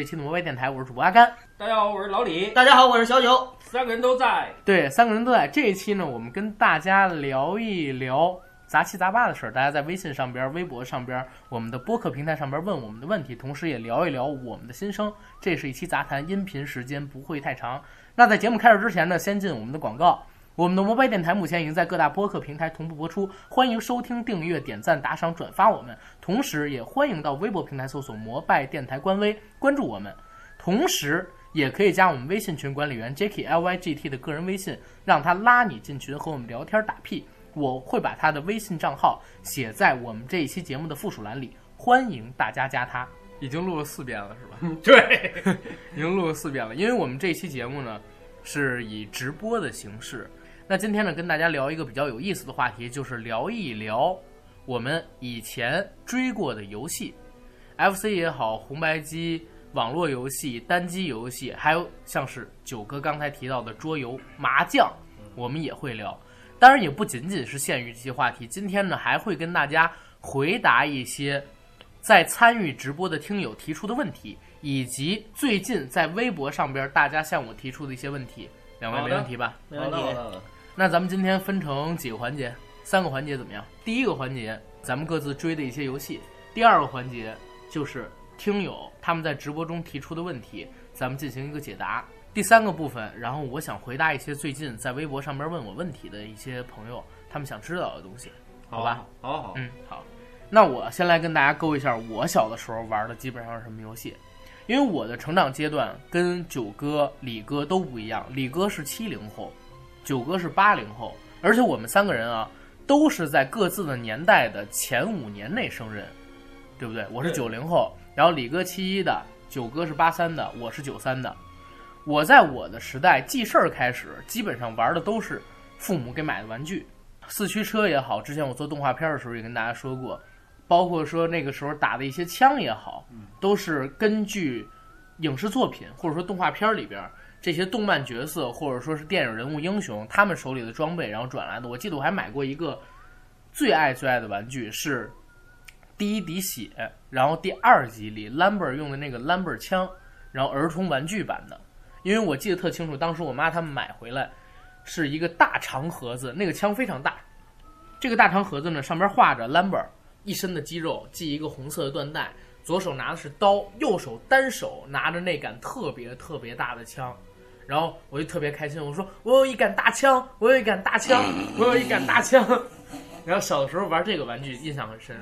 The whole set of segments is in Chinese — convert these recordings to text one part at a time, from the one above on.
这期的摩拜电台，我是主播阿甘。大家好，我是老李，大家好，我是小九。三个人都在。对，三个人都在。这一期呢，我们跟大家聊一聊杂七杂八的事儿。大家在微信上边、微博上边、我们的播客平台上边问我们的问题，同时也聊一聊我们的心声。这是一期杂谈，音频时间不会太长。那在节目开始之前呢，先进我们的广告。我们的摩拜电台目前已经在各大播客平台同步播出，欢迎收听、订阅、点赞、打赏、转发我们。同时，也欢迎到微博平台搜索“摩拜电台”官微，关注我们。同时，也可以加我们微信群管理员 Jacky L Y G T 的个人微信，让他拉你进群和我们聊天打屁。我会把他的微信账号写在我们这一期节目的附属栏里，欢迎大家加他。已经录了四遍了，是吧？对，已经录了四遍了。因为我们这期节目呢，是以直播的形式。那今天呢，跟大家聊一个比较有意思的话题，就是聊一聊我们以前追过的游戏，FC 也好，红白机、网络游戏、单机游戏，还有像是九哥刚才提到的桌游、麻将，我们也会聊。当然，也不仅仅是限于这些话题。今天呢，还会跟大家回答一些在参与直播的听友提出的问题，以及最近在微博上边大家向我提出的一些问题。两位没问题吧？没问题。那咱们今天分成几个环节，三个环节怎么样？第一个环节，咱们各自追的一些游戏；第二个环节就是听友他们在直播中提出的问题，咱们进行一个解答；第三个部分，然后我想回答一些最近在微博上边问我问题的一些朋友他们想知道的东西，好吧？好好，嗯，好。那我先来跟大家勾一下我小的时候玩的基本上是什么游戏，因为我的成长阶段跟九哥、李哥都不一样，李哥是七零后。九哥是八零后，而且我们三个人啊，都是在各自的年代的前五年内生人，对不对？我是九零后，然后李哥七一的，九哥是八三的，我是九三的。我在我的时代记事儿开始，基本上玩的都是父母给买的玩具，四驱车也好，之前我做动画片的时候也跟大家说过，包括说那个时候打的一些枪也好，都是根据影视作品或者说动画片里边。这些动漫角色或者说是电影人物英雄，他们手里的装备，然后转来的。我记得我还买过一个最爱最爱的玩具，是第一滴血，然后第二集里 Lambert 用的那个 Lambert 枪，然后儿童玩具版的。因为我记得特清楚，当时我妈他们买回来是一个大长盒子，那个枪非常大。这个大长盒子呢，上边画着 Lambert 一身的肌肉，系一个红色的缎带，左手拿的是刀，右手单手拿着那杆特别特别大的枪。然后我就特别开心，我说我有一杆大枪，我有一杆大枪，我有一杆大枪。然后小的时候玩这个玩具印象很深，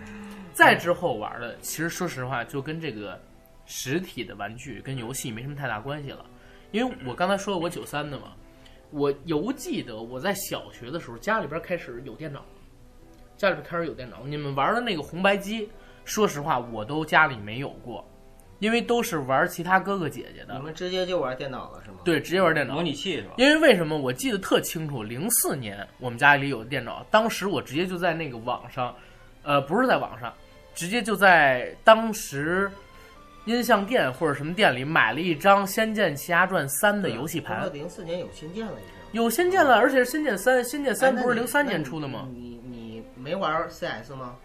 再之后玩的，其实说实话就跟这个实体的玩具跟游戏没什么太大关系了。因为我刚才说我九三的嘛，我犹记得我在小学的时候家里边开始有电脑，家里边开始有电脑。你们玩的那个红白机，说实话我都家里没有过。因为都是玩其他哥哥姐姐的，你们直接就玩电脑了是吗？对，直接玩电脑模拟器是吧？因为为什么我记得特清楚，零四年我们家里有电脑，当时我直接就在那个网上，呃，不是在网上，直接就在当时音像店或者什么店里买了一张《仙剑奇侠传三》的游戏盘。零四年有仙剑了已经。有仙剑了，而且是仙剑三，仙剑三不是零三年出的吗？你你没玩 CS 吗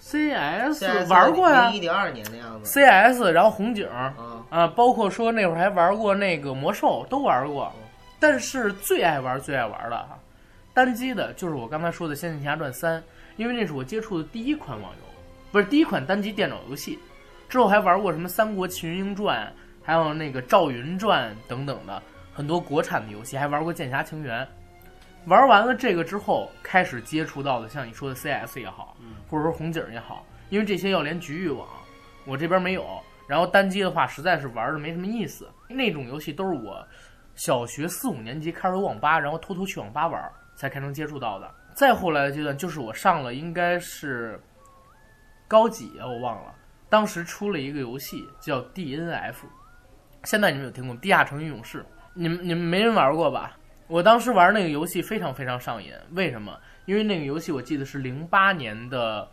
？C S 玩过呀，一点二年的样子。C S，然后红警啊，包括说那会儿还玩过那个魔兽，都玩过。但是最爱玩、最爱玩的哈，单机的就是我刚才说的《仙剑奇侠传三》，因为那是我接触的第一款网游，不是第一款单机电脑游戏。之后还玩过什么《三国群英传》，还有那个《赵云传》等等的很多国产的游戏，还玩过《剑侠情缘》。玩完了这个之后，开始接触到的像你说的 CS 也好，或者说红警也好，因为这些要连局域网，我这边没有。然后单机的话，实在是玩的没什么意思。那种游戏都是我小学四五年级开始网吧，然后偷偷去网吧玩，才开能接触到的。再后来的阶段，就是我上了应该是高几啊，我忘了。当时出了一个游戏叫 DNF，现在你们有听过《地下城与勇士》？你们你们没人玩过吧？我当时玩那个游戏非常非常上瘾，为什么？因为那个游戏我记得是零八年的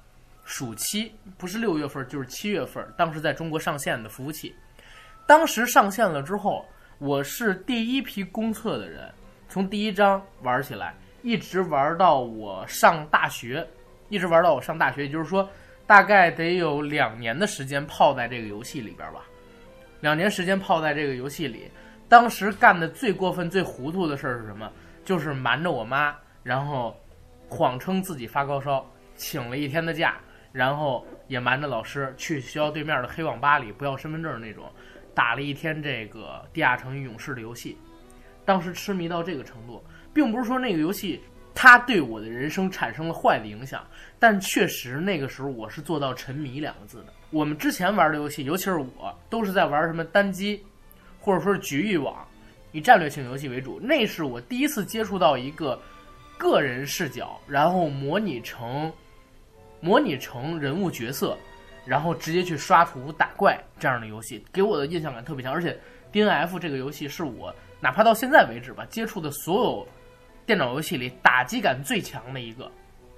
暑期，不是六月份就是七月份，当时在中国上线的服务器。当时上线了之后，我是第一批公测的人，从第一章玩起来，一直玩到我上大学，一直玩到我上大学，也就是说，大概得有两年的时间泡在这个游戏里边吧。两年时间泡在这个游戏里。当时干的最过分、最糊涂的事儿是什么？就是瞒着我妈，然后谎称自己发高烧，请了一天的假，然后也瞒着老师去学校对面的黑网吧里不要身份证那种，打了一天这个《地下城与勇士》的游戏。当时痴迷到这个程度，并不是说那个游戏它对我的人生产生了坏的影响，但确实那个时候我是做到沉迷两个字的。我们之前玩的游戏，尤其是我，都是在玩什么单机。或者说是局域网，以战略性游戏为主。那是我第一次接触到一个个人视角，然后模拟成模拟成人物角色，然后直接去刷图打怪这样的游戏，给我的印象感特别强。而且 D N F 这个游戏是我哪怕到现在为止吧，接触的所有电脑游戏里打击感最强的一个。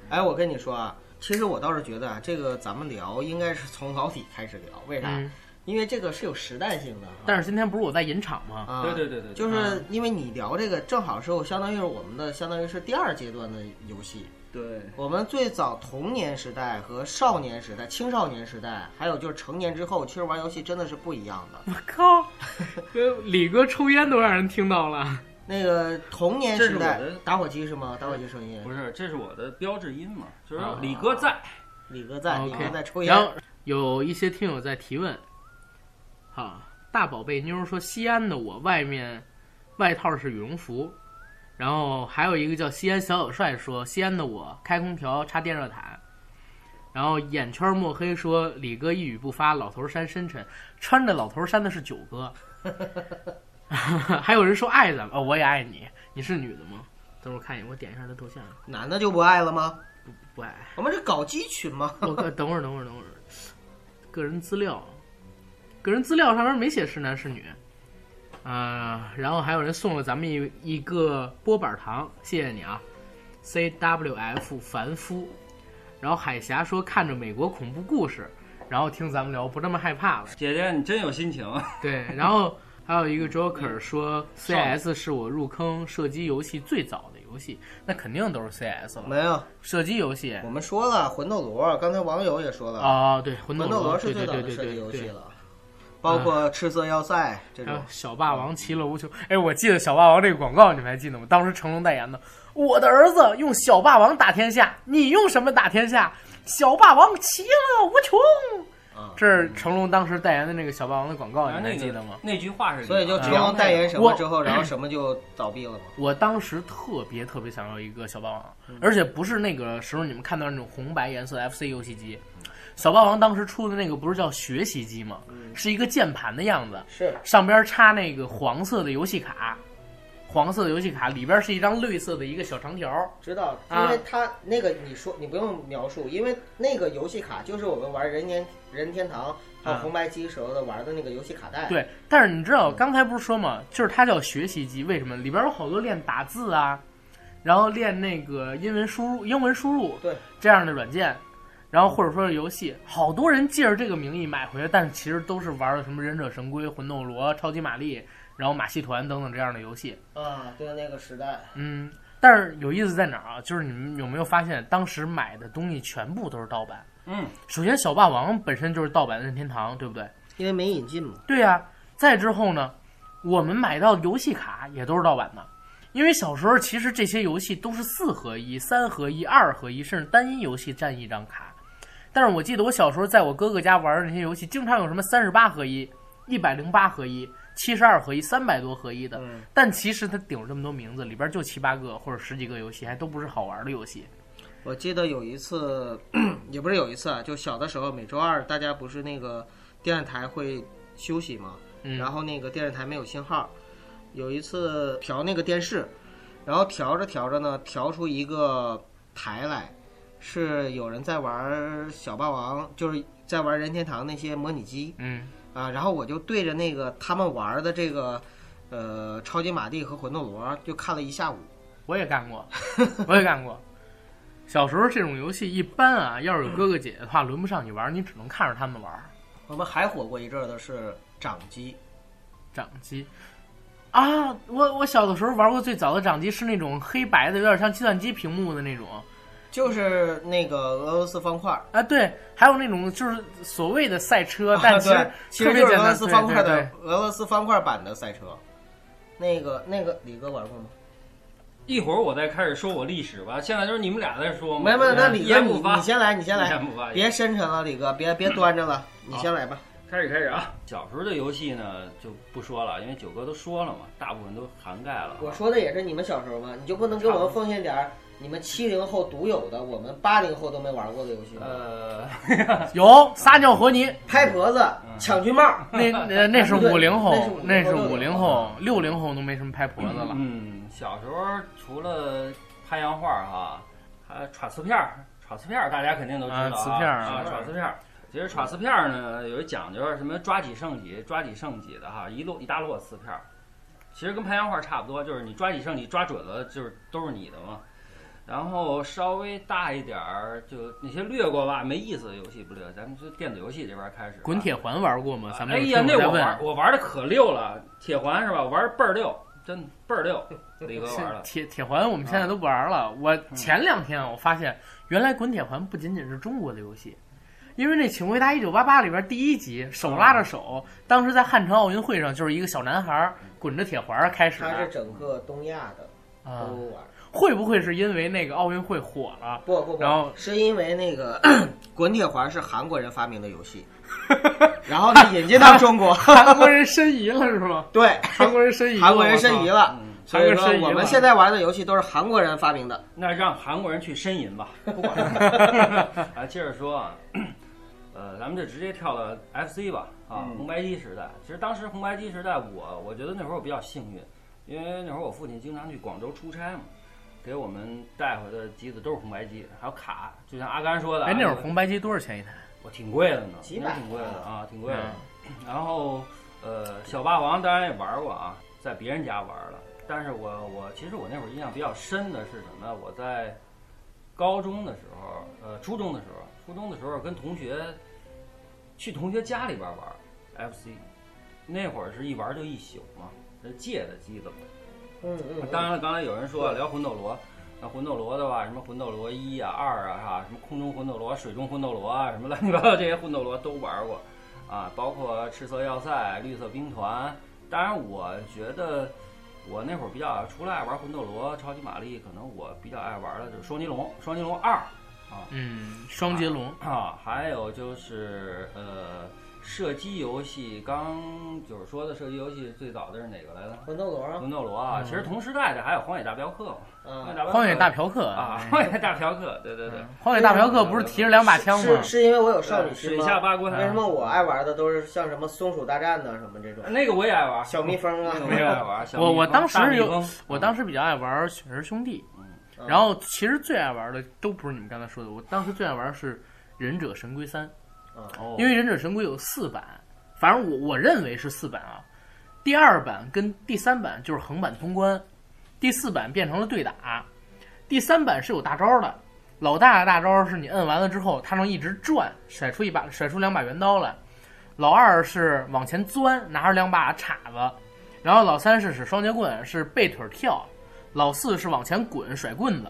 哎，我跟你说啊，其实我倒是觉得啊，这个咱们聊应该是从老底开始聊，为啥？因为这个是有时代性的，但是今天不是我在引场吗？啊，对对对对，就是因为你聊这个，正好是我相当于是我们的，相当于是第二阶段的游戏。对，我们最早童年时代和少年时代、青少年时代，还有就是成年之后，其实玩游戏真的是不一样的。我靠，李哥抽烟都让人听到了。那个童年时代，打火机是吗？打火机声音不是，这是我的标志音嘛？就是李哥在，李哥在，李哥在抽烟。然后有一些听友在提问。啊，大宝贝妞说西安的我外面外套是羽绒服，然后还有一个叫西安小小帅说西安的我开空调插电热毯，然后眼圈墨黑说李哥一语不发，老头衫深沉，穿着老头衫的是九哥，还有人说爱咱们，哦我也爱你，你是女的吗？等会儿看一眼，我点一下他头像，男的就不爱了吗？不不爱，我们是搞基群吗？我等会儿等会儿等会儿，个人资料。个人资料上面没写是男是女，啊，然后还有人送了咱们一一个波板糖，谢谢你啊，C W F 凡夫，然后海霞说看着美国恐怖故事，然后听咱们聊不那么害怕了，姐姐你真有心情，对，然后还有一个 Joker 说 C S 是我入坑射击游戏最早的游戏，那肯定都是 C S 了，没有。射击游戏，我们说了魂斗罗，刚才网友也说了。啊，对，魂斗罗是最早的射击游戏了。包括赤色要塞这种小霸王其乐无穷。哎，我记得小霸王这个广告，你们还记得吗？当时成龙代言的。我的儿子用小霸王打天下，你用什么打天下？小霸王其乐无穷。这是成龙当时代言的那个小霸王的广告，你还记得吗？那句话是。所以就成龙代言什么之后，然后什么就倒闭了吗？我当时特别特别想要一个小霸王，而且不是那个时候你们看到那种红白颜色 FC 游戏机。小霸王当时出的那个不是叫学习机吗？是一个键盘的样子，是上边插那个黄色的游戏卡，黄色的游戏卡里边是一张绿色的一个小长条。知道，因为它那个你说你不用描述，因为那个游戏卡就是我们玩人间人天堂还有红白机时候的玩的那个游戏卡带。对，但是你知道刚才不是说嘛，就是它叫学习机，为什么？里边有好多练打字啊，然后练那个英文输入、英文输入，对这样的软件。然后或者说是游戏，好多人借着这个名义买回来，但其实都是玩的什么忍者神龟、魂斗罗、超级玛丽，然后马戏团等等这样的游戏。啊，对，那个时代。嗯，但是有意思在哪儿啊？就是你们有没有发现，当时买的东西全部都是盗版？嗯，首先小霸王本身就是盗版任天堂，对不对？因为没引进嘛。对呀。再之后呢，我们买到游戏卡也都是盗版的，因为小时候其实这些游戏都是四合一、三合一、二合一，甚至单一游戏占一张卡。但是我记得我小时候在我哥哥家玩的那些游戏，经常有什么三十八合一、一百零八合一、七十二合一、三百多合一的。嗯但其实它顶着这么多名字，里边就七八个或者十几个游戏，还都不是好玩的游戏。我记得有一次，也不是有一次啊，就小的时候，每周二大家不是那个电视台会休息嘛，嗯然后那个电视台没有信号。有一次调那个电视，然后调着调着呢，调出一个台来。是有人在玩小霸王，就是在玩任天堂那些模拟机，嗯啊，然后我就对着那个他们玩的这个，呃，超级玛丽和魂斗罗就看了一下午。我也干过，我也干过。小时候这种游戏一般啊，要是有哥哥姐姐的话，轮不上你玩，你只能看着他们玩。我们还火过一阵的是掌机，掌机啊，我我小的时候玩过最早的掌机是那种黑白的，有点像计算机屏幕的那种。就是那个俄罗斯方块啊，对，还有那种就是所谓的赛车，啊但其实其实就是俄罗。斯方块对对的俄罗斯方块版的赛车。那个那个李哥玩过吗？一会儿我再开始说我历史吧。现在就是你们俩在说嘛。没有没有，那李哥你先来，你先来。别深沉了，李哥，别别端着了，你先来吧。开始开始啊！小时候的游戏呢就不说了，因为九哥都说了嘛，大部分都涵盖了。我说的也是你们小时候嘛？你就不能给我们奉献点儿你们七零后独有的，我们八零后都没玩过的游戏吗？呃，有撒尿和泥，拍婆子、抢军帽，那那 那是五零后那是，50五零后，六零后都没什么拍婆子了。嗯，小时候除了拍洋画哈，还耍瓷片儿，耍瓷片儿大家肯定都知道啊瓷片儿啊，耍瓷片儿。其实耍瓷片儿呢有一讲究，什么抓几剩几，抓几剩几的哈，一摞一大摞瓷片儿。其实跟拍洋画差不多，就是你抓几剩几，抓准了就是都是你的嘛。然后稍微大一点儿，就那些略过吧没意思的游戏不略，咱们就电子游戏这边开始。滚铁环玩过吗？咱们有哎呀，那我玩我玩的可溜了，铁环是吧？我玩的倍儿溜，真倍儿溜。李哥玩了，铁铁环，我们现在都不玩了。我前两天我发现，原来滚铁环不仅仅是中国的游戏，因为那《请回答一九八八》里边第一集手拉着手，当时在汉城奥运会上就是一个小男孩滚着铁环开始它是整个东亚的啊都。玩。会不会是因为那个奥运会火了？不不不，然后是因为那个滚铁环是韩国人发明的游戏，然后呢引进到中国，韩国人申遗了是吗？对，韩国人申遗了，韩国人申遗了。嗯，所以说我们现在玩的游戏都是韩国人发明的。那让韩国人去呻吟吧，不管。啊，接着说啊，呃，咱们就直接跳到 FC 吧，啊，嗯红白机时代。其实当时红白机时代，我我觉得那会儿我比较幸运，因为那会儿我父亲经常去广州出差嘛，给我们带回的机子都是红白机，还有卡，就像阿甘说的啊，哎，那会儿红白机多少钱一台？我挺贵的呢，几百挺贵的啊，挺贵的。嗯然后呃，小霸王当然也玩过啊，在别人家玩了。但是我我其实我那会儿印象比较深的是什么？我在高中的时候，呃，初中的时候，初中的时候跟同学去同学家里边玩 FC，那会儿是一玩就一宿嘛，这借的机子嘛。嗯嗯，当然了，刚才有人说聊魂斗罗，那魂斗罗的话，什么魂斗罗一啊、二啊，哈，什么空中魂斗罗、水中魂斗罗啊，什么乱七八糟这些魂斗罗都玩过，啊，包括赤色要塞、绿色兵团。当然，我觉得我那会儿比较除了爱玩魂斗罗、超级玛丽，可能我比较爱玩的就是双截龙、双截龙二啊嗯，双截龙。啊，还有就是呃。射击游戏，刚就是说的射击游戏最早的是哪个来着？魂斗罗啊，魂斗罗啊，嗯其实同时代的还有荒野大镖客嘛。嗯，荒野大嫖客啊，哎荒野大嫖客，对对对，荒野大嫖客不是提着两把枪吗？是因为我有少女心水吗？下八关，为什么我爱玩的都是像什么松鼠大战呐，什么这种那个我也爱玩，小蜜蜂啊那？个我也爱玩。小我我蜜蜂当时有我当时比较爱玩《雪人兄弟》，嗯然后其实最爱玩的都不是你们刚才说的，我当时最爱玩的是《忍者神龟三》，因为《忍者神龟》有四版，反正我我认为是四版啊。第二版跟第三版就是横版通关，第四版变成了对打，第三版是有大招的。老大的大招是你摁完了之后，它能一直转，甩出一把甩出两把圆刀来。老二是往前钻，拿着两把叉子，然后老三是使双截棍，是背腿跳。老四是往前滚甩棍子，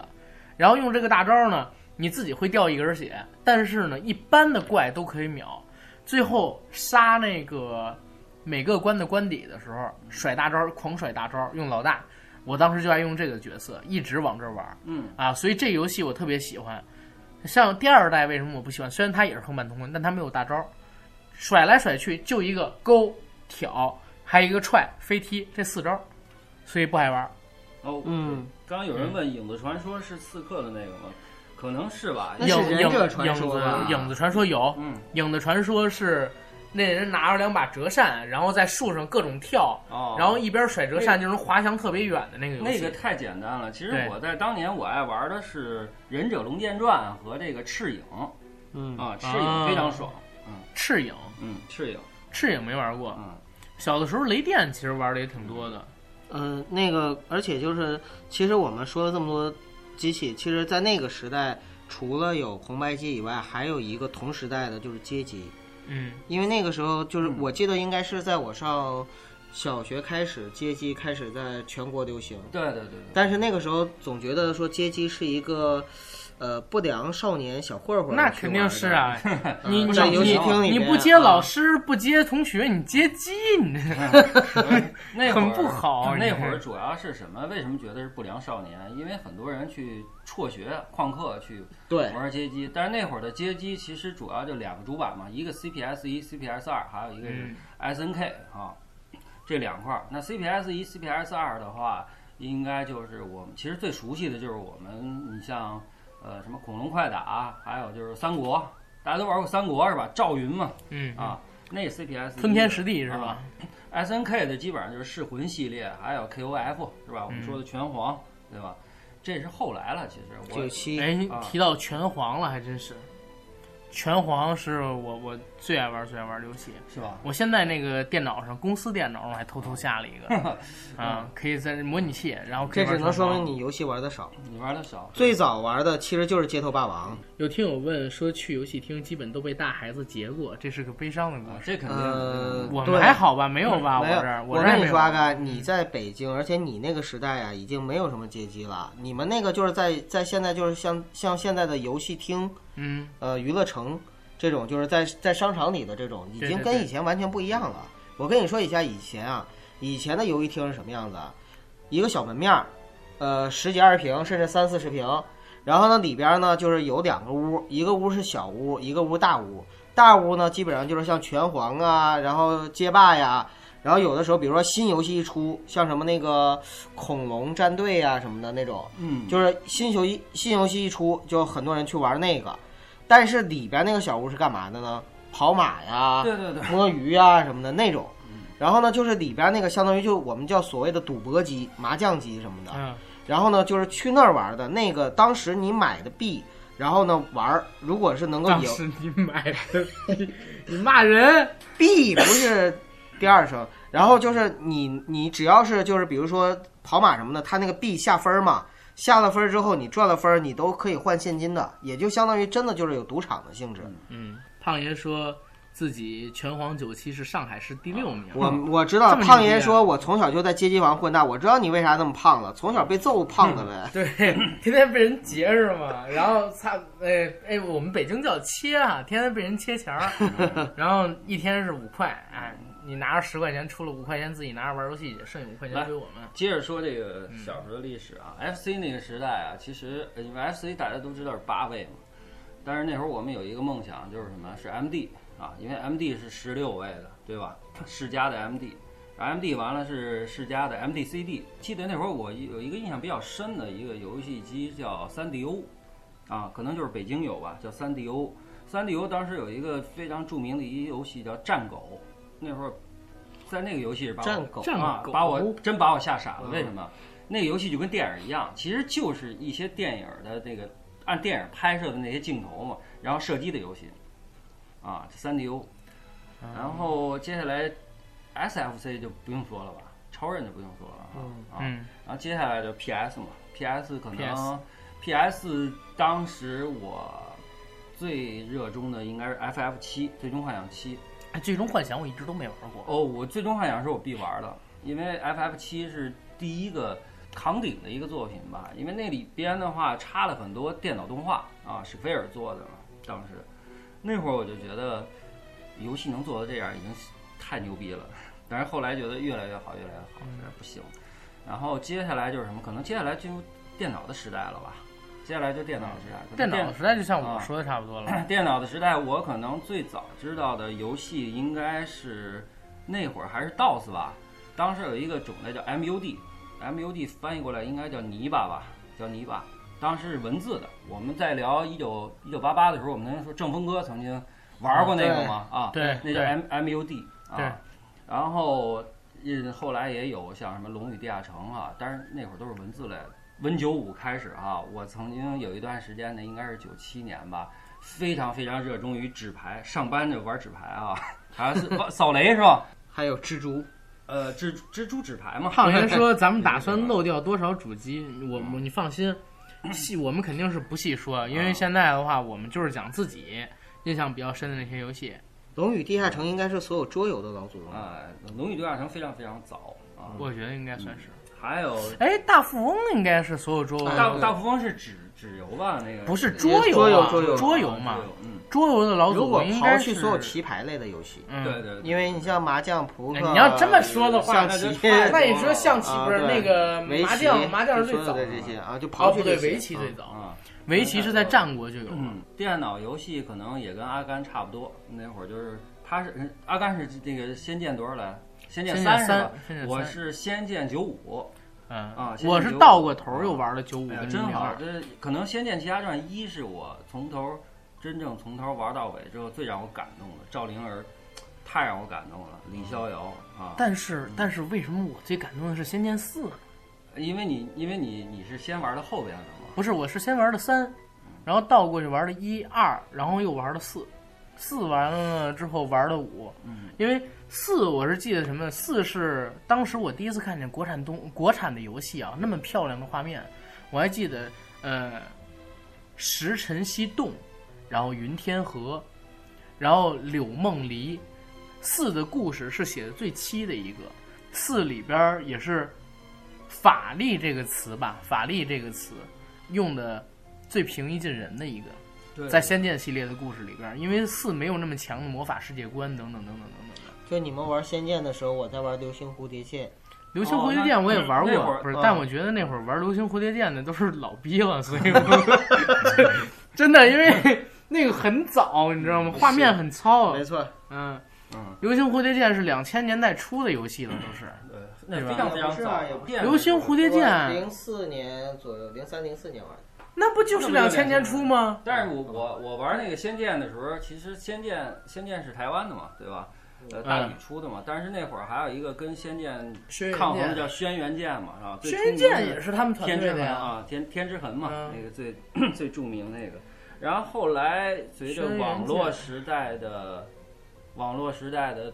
然后用这个大招呢，你自己会掉一根血，但是呢，一般的怪都可以秒。最后杀那个每个关的关底的时候，甩大招，狂甩大招，用老大。我当时就爱用这个角色，一直往这儿玩嗯，啊，所以这个游戏我特别喜欢。像第二代为什么我不喜欢？虽然它也是横版通关，但它没有大招，甩来甩去就一个勾挑，还有一个踹飞踢这四招，所以不爱玩。哦，嗯，刚刚有人问《影子传说》是刺客的那个吗？可能是吧。那是影忍者影传说吧影子影子传说有，嗯，影子传说是那人拿着两把折扇，然后在树上各种跳，哦，然后一边甩折扇就能滑翔特别远的那个游戏。那个太简单了。其实我在当年我爱玩的是《忍者龙剑传》和这个赤影嗯啊，赤影非常爽。嗯赤影，嗯，赤影，赤影没玩过。嗯，小的时候雷电其实玩的也挺多的。呃，那个，而且就是，其实我们说了这么多机器，其实，在那个时代，除了有红白机以外，还有一个同时代的就是街机，嗯，因为那个时候就是嗯。我记得应该是在我上小学开始，街机开始在全国流行，对对对对。但是那个时候总觉得说街机是一个，呃不良少年小混混，那肯定是啊，你在游戏厅里你不接老师不接同学，你接鸡，你 那很不好。那会儿主要是什么？为什么觉得是不良少年？因为很多人去辍学旷课去玩街机，但是那会儿的街机其实主要就两个主板嘛，一个 CPS 一、CPS 二，还有一个是 SNK 啊，这两块。那 CPS 一、CPS 二的话，应该就是我们其实最熟悉的就是我们，你像呃什么恐龙快打，还有就是三国，大家都玩过三国是吧？赵云嘛，嗯啊，那 CPS 吞天食地是吧？SNK 的基本上就是噬魂系列，还有 KOF 是吧？我们说的拳皇，对吧？这是后来了，其实九七哎，提到拳皇了，还真是。拳皇是我我最爱玩最爱玩的游戏，是吧？我现在那个电脑上，公司电脑上还偷偷下了一个，啊，可以在模拟器，然后这只能说明你游戏玩的少，你玩的少。最早玩的其实就是街头霸王。有听友问说，去游戏厅基本都被大孩子劫过，这是个悲伤的故事。这肯定，呃，我们还好吧？没有吧？我这儿，我跟你说，阿甘，你在北京，而且你那个时代啊，已经没有什么街机了。你们那个就是在在现在就是像像现在的游戏厅，嗯，呃，娱乐城。这种就是在在商场里的这种，已经跟以前完全不一样了。我跟你说一下以前啊，以前的游戏厅是什么样子？一个小门面儿，呃，十几二十平，甚至三四十平。然后呢，里边呢就是有两个屋，一个屋是小屋，一个屋大屋。大屋呢基本上就是像拳皇啊，然后街霸呀，然后有的时候比如说新游戏一出，像什么那个恐龙战队呀什么的那种，嗯，就是新游戏新游戏一出，就很多人去玩那个。但是里边那个小屋是干嘛的呢？跑马呀，对对对，摸鱼呀什么的那种。然后呢，就是里边那个相当于就我们叫所谓的赌博机、麻将机什么的。嗯。然后呢，就是去那儿玩的那个，当时你买的币，然后呢玩，如果是能够赢。当时你买的币，你骂人？币不是第二声。然后就是你你只要是就是比如说跑马什么的，他那个币下分嘛。下了分之后，你赚了分，你都可以换现金的，也就相当于真的就是有赌场的性质。嗯，胖爷说自己拳皇九七是上海市第六名。我我知道，胖爷说我从小就在街机房混大，我知道你为啥那么胖了，从小被揍胖的呗。对，天天被人劫是吗？然后擦，哎哎，我们北京叫切啊，天天被人切钱儿，然后一天是五块，哎。你拿着十块钱，出了五块钱自己拿着玩游戏去，剩下五块钱归我们。接着说这个小时候的历史啊，FC 那个时代啊，其实因为 FC 大家都知道是八位嘛，但是那会儿我们有一个梦想，就是什么？是 MD 啊，因为 MD 是十六位的，对吧？世嘉的 MD，MD 完了是世嘉的 MDCD。记得那会儿我有一个印象比较深的一个游戏机叫三 DO，啊，可能就是北京有吧，叫三 DO。三 DO 当时有一个非常著名的一游戏叫战狗。那会儿，在那个游戏是把我啊，把我真把我吓傻了。为什么？那个游戏就跟电影一样，其实就是一些电影的那个按电影拍摄的那些镜头嘛，然后射击的游戏，啊，三 D U。然后接下来 S F C 就不用说了吧，超人就不用说了啊。然后接下来就 P S 嘛，P S 可能 P S 当时我最热衷的应该是 F F 七，最终幻想七。哎，最终幻想我一直都没玩过。哦，我最终幻想是我必玩的，因为 FF 七是第一个扛鼎的一个作品吧。因为那里边的话插了很多电脑动画啊，史菲尔做的嘛。当时那会儿我就觉得游戏能做到这样已经太牛逼了。但是后来觉得越来越好，越来越好，有点不行。然后接下来就是什么？可能接下来进入电脑的时代了吧。接下来就电脑时代，电脑时代就像我说的差不多了。电脑的时代，我可能最早知道的游戏应该是那会儿还是 DOS 吧。当时有一个种类叫 MUD，MUD 翻译过来应该叫泥巴吧，叫泥巴。当时是文字的。我们在聊一九一九八八的时候，我们曾说正风哥曾经玩过那个吗？啊，对，那叫 M MUD 啊。然后嗯，后来也有像什么龙与地下城啊，但是那会儿都是文字类的。Win 九五开始啊，我曾经有一段时间呢，应该是九七年吧，非常非常热衷于纸牌，上班就玩纸牌啊，还是 扫雷是吧？还有蜘蛛，呃，蜘蜘蛛纸牌嘛。胖爷 说咱们打算漏掉多少主机，我我你放心，细我们肯定是不细说，因为现在的话，我们就是讲自己印象比较深的那些游戏。龙与地下城应该是所有桌游的老祖宗啊，龙与地下城非常非常早啊，我觉得应该算是。还有，哎，大富翁应该是所有桌游大大富翁是纸纸游吧？那个不是桌游啊，桌游桌游嘛。嗯，桌游的老如果祖应该刨去是所有棋牌类的游戏，嗯，对对，因为你像麻将、扑克，哎你要这么说的话象那那你说象棋不是那个围棋麻将？麻将是最早的这些啊，就刨去对围棋最啊早，啊，围棋是在战国就有了。嗯，电脑游戏可能也跟阿甘差不多，那会儿就是他是阿甘是那个《仙剑》多少来？《仙剑三》我是《仙剑九五》。嗯啊我是倒过头又玩了九五跟真好！零二。这可能《仙剑奇侠传一》是我从头真正从头玩到尾之后最让我感动的，赵灵儿太让我感动了，李逍遥啊！但是但是为什么我最感动的是仙剑四呢？因为你因为你你是先玩的后边的嘛，不是，我是先玩的三，然后倒过去玩的一二，然后又玩的四，四完了之后玩的五，嗯，因为四我是记得什么？四是当时我第一次看见国产东国产的游戏啊，那么漂亮的画面，我还记得，呃，石沉西洞，然后云天河，然后柳梦离，四的故事是写的最凄的一个，四里边也是法力这个词吧，法力这个词用的最平易近人的一个。对，在《仙剑》系列的故事里边，因为四没有那么强的魔法世界观，等等等等等等的。就你们玩《仙剑》的时候，我在玩《流星蝴蝶剑》。流星蝴蝶剑我也玩过，不是，嗯但我觉得那会儿玩流星蝴蝶剑的都是老逼了，所以我 真的因为 那个很早，你知道吗？画面很糙没，错，嗯，嗯，流星蝴蝶剑是两千年代初的游戏了，都是。对，那非常非常早流星蝴蝶剑零四年左右，零三零四年玩的。那不就是两千年初吗？但是我我我玩那个《仙剑》的时候，其实《仙剑》《仙剑》是台湾的嘛，对吧？呃，大宇出的嘛。但是那会儿还有一个跟《仙剑》抗衡的叫轩辕剑嘛，是吧？轩辕剑也是他们团天之队的啊，天天之痕嘛，嗯那个最 最著名那个。然后后来随着网络时代的网络时代的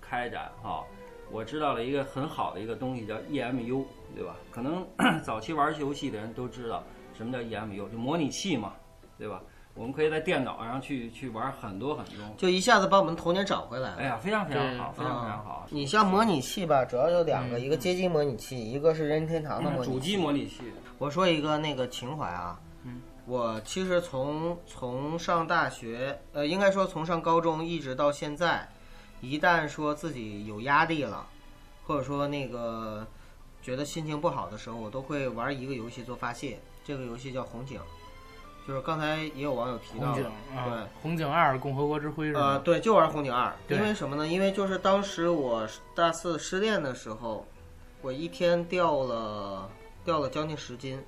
开展哈、我知道了一个很好的一个东西叫 EMU，对吧？可能 早期玩游戏的人都知道什么叫 EMU，就模拟器嘛，对吧？我们可以在电脑上去去玩很多很多。就一下子把我们童年找回来了。哎呀，非常非常好，非常非常好。你像模拟器吧，主要有两个，嗯一个街机模拟器，一个是任天堂的模拟器。主机模拟器，我说一个那个情怀啊，嗯，我其实从从上大学，呃，应该说从上高中一直到现在，一旦说自己有压力了，或者说那个觉得心情不好的时候，我都会玩一个游戏做发泄。这个游戏叫红警，就是刚才也有网友提到红警了，啊，红警二，共和国之辉是呃，吗？对，就玩红警二，因为什么呢？因为就是当时我大四失恋的时候，我一天掉了掉了将近十斤，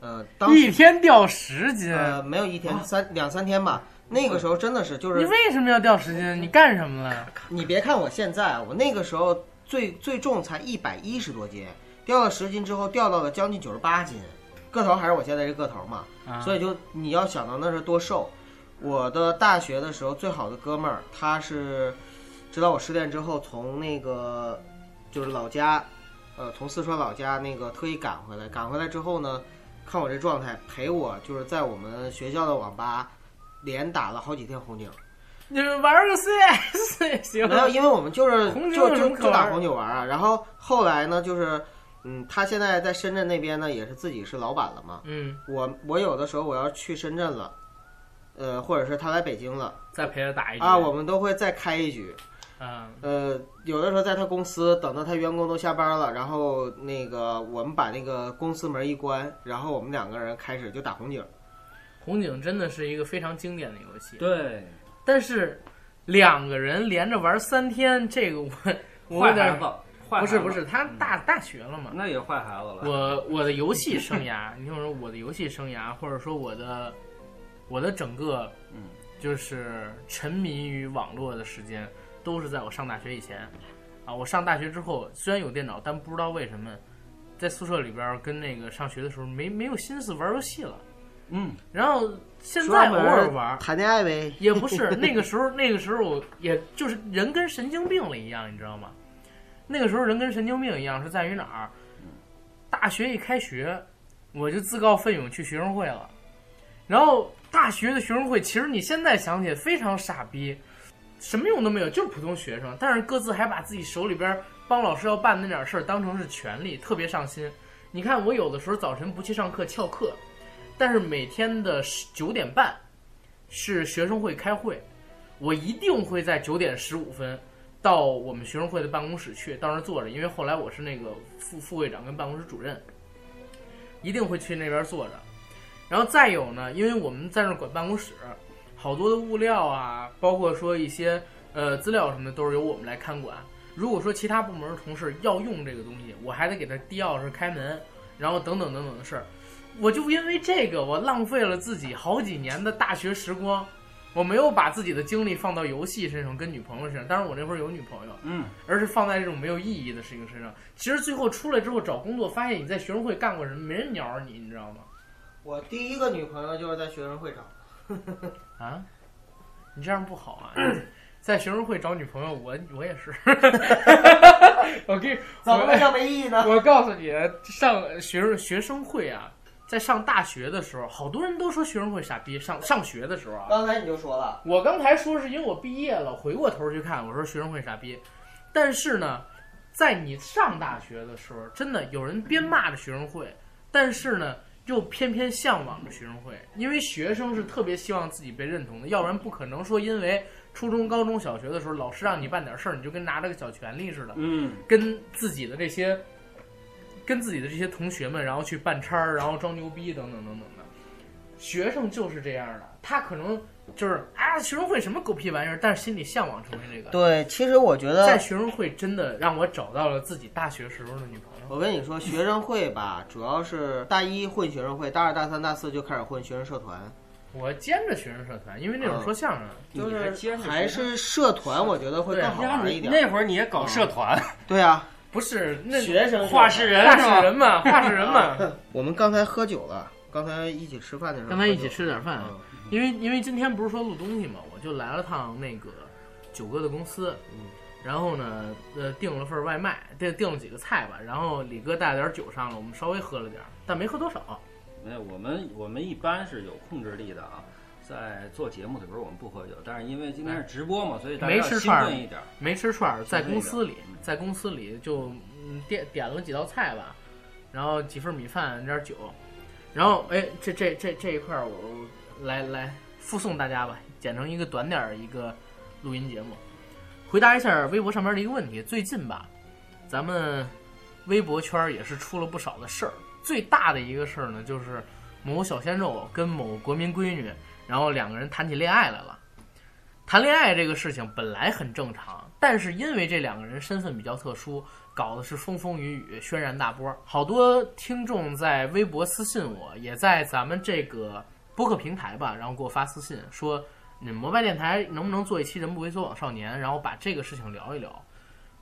呃，当一天掉十斤，呃没有一天，三两三天吧。那个时候真的是，就是你为什么要掉十斤？你干什么了？你别看我现在，我那个时候最最重才一百一十多斤，掉了十斤之后掉到了将近九十八斤，个头还是我现在这个头嘛，啊所以就你要想到那是多瘦。我的大学的时候最好的哥们儿，他是知道我失恋之后，从那个就是老家，呃，从四川老家那个特意赶回来，赶回来之后呢，看我这状态，陪我就是在我们学校的网吧连打了好几天红警。你们玩个 CS 也行。没有，因为我们就是就就就打红警玩啊。然后后来呢，就是嗯，他现在在深圳那边呢，也是自己是老板了嘛。嗯，我我有的时候我要去深圳了，呃，或者是他来北京了再陪他打一局啊，我们都会再开一局。嗯呃，有的时候在他公司等到他员工都下班了，然后那个我们把那个公司门一关，然后我们两个人开始就打红警。红警真的是一个非常经典的游戏，对，但是两个人连着玩三天，这个我我有点不是不是，他大大学了嘛。那也坏孩子了。我我的游戏生涯，你听我说，我的游戏生涯，或者说我的我的整个嗯，就是沉迷于网络的时间，都是在我上大学以前啊。我上大学之后，虽然有电脑，但不知道为什么，在宿舍里边儿跟那个上学的时候没没有心思玩游戏了。嗯，然后现在偶尔玩，谈恋爱呗。也不是 那个时候，那个时候我也就是人跟神经病了一样，你知道吗？那个时候人跟神经病一样，是在于哪儿？大学一开学，我就自告奋勇去学生会了。然后大学的学生会，其实你现在想起来非常傻逼，什么用都没有，就是普通学生。但是各自还把自己手里边帮老师要办那点事儿当成是权利，特别上心。你看我有的时候早晨不去上课翘课，但是每天的九点半是学生会开会，我一定会在九点十五分到我们学生会的办公室去，到那儿坐着，因为后来我是那个副副会长跟办公室主任，一定会去那边坐着。然后再有呢，因为我们在那管办公室，好多的物料啊，包括说一些呃资料什么的，都是由我们来看管。如果说其他部门的同事要用这个东西，我还得给他递钥匙、开门，然后等等等等的事儿，我就因为这个，我浪费了自己好几年的大学时光，我没有把自己的精力放到游戏身上、跟女朋友身上。当然，我那会儿有女朋友，嗯，而是放在这种没有意义的事情身上。其实最后出来之后找工作，发现你在学生会干过什么，没人鸟你，你知道吗？我第一个女朋友就是在学生会找的。啊，你这样不好啊！在学生会找女朋友，我我也是。我给怎么叫没意义呢？我告诉你，上学生学生会啊，在上大学的时候，好多人都说学生会傻逼。上上学的时候啊，刚才你就说了，我刚才说是因为我毕业了，回过头去看，我说学生会傻逼。但是呢，在你上大学的时候，真的有人边骂着学生会，但是呢，又偏偏向往着学生会，因为学生是特别希望自己被认同的，要不然不可能说因为初中、高中小学的时候，老师让你办点事儿，你就跟拿着个小权利似的，嗯，跟自己的这些，跟自己的这些同学们，然后去办差儿，然后装牛逼等等等等的。学生就是这样的，他可能就是啊，学生会什么狗屁玩意儿，但是心里向往成为这个。对，其实我觉得在学生会真的让我找到了自己大学时候的女朋友。我跟你说，学生会吧，主要是大一混学生会，大二、大三、大四就开始混学生社团。我兼着学生社团，因为那会儿说相声，就是还是社团，我觉得会更好玩一你点。那会儿你也搞社团，对啊，不是那学生话事人话事人嘛，话事人嘛。我们刚才喝酒了，刚才一起吃饭的时候，刚才一起吃点饭嗯因为因为今天不是说录东西嘛，我就来了趟那个九哥的公司，嗯，然后呢，呃，订了份外卖，订订了几个菜吧，然后李哥带了点酒上了，我们稍微喝了点儿，但没喝多少。没有，我们我们一般是有控制力的啊。在做节目的时候我们不喝酒，但是因为今天是直播嘛，所以大家没吃串儿奋一点。没吃串儿，在公司里嗯，在公司里就嗯点点了几道菜吧，然后几份米饭，点儿酒，然后哎，这这这这一块儿我来来附送大家吧，剪成一个短点儿一个录音节目，回答一下微博上面的一个问题。最近吧，咱们微博圈儿也是出了不少的事儿，最大的一个事儿呢，就是某小鲜肉跟某国民闺女，然后两个人谈起恋爱来了。谈恋爱这个事情本来很正常，但是因为这两个人身份比较特殊，搞的是风风雨雨，轩然大波。好多听众在微博私信我，也在咱们这个播客平台吧，然后给我发私信说，你们摩拜电台能不能做一期《人不猥琐枉少年》，然后把这个事情聊一聊。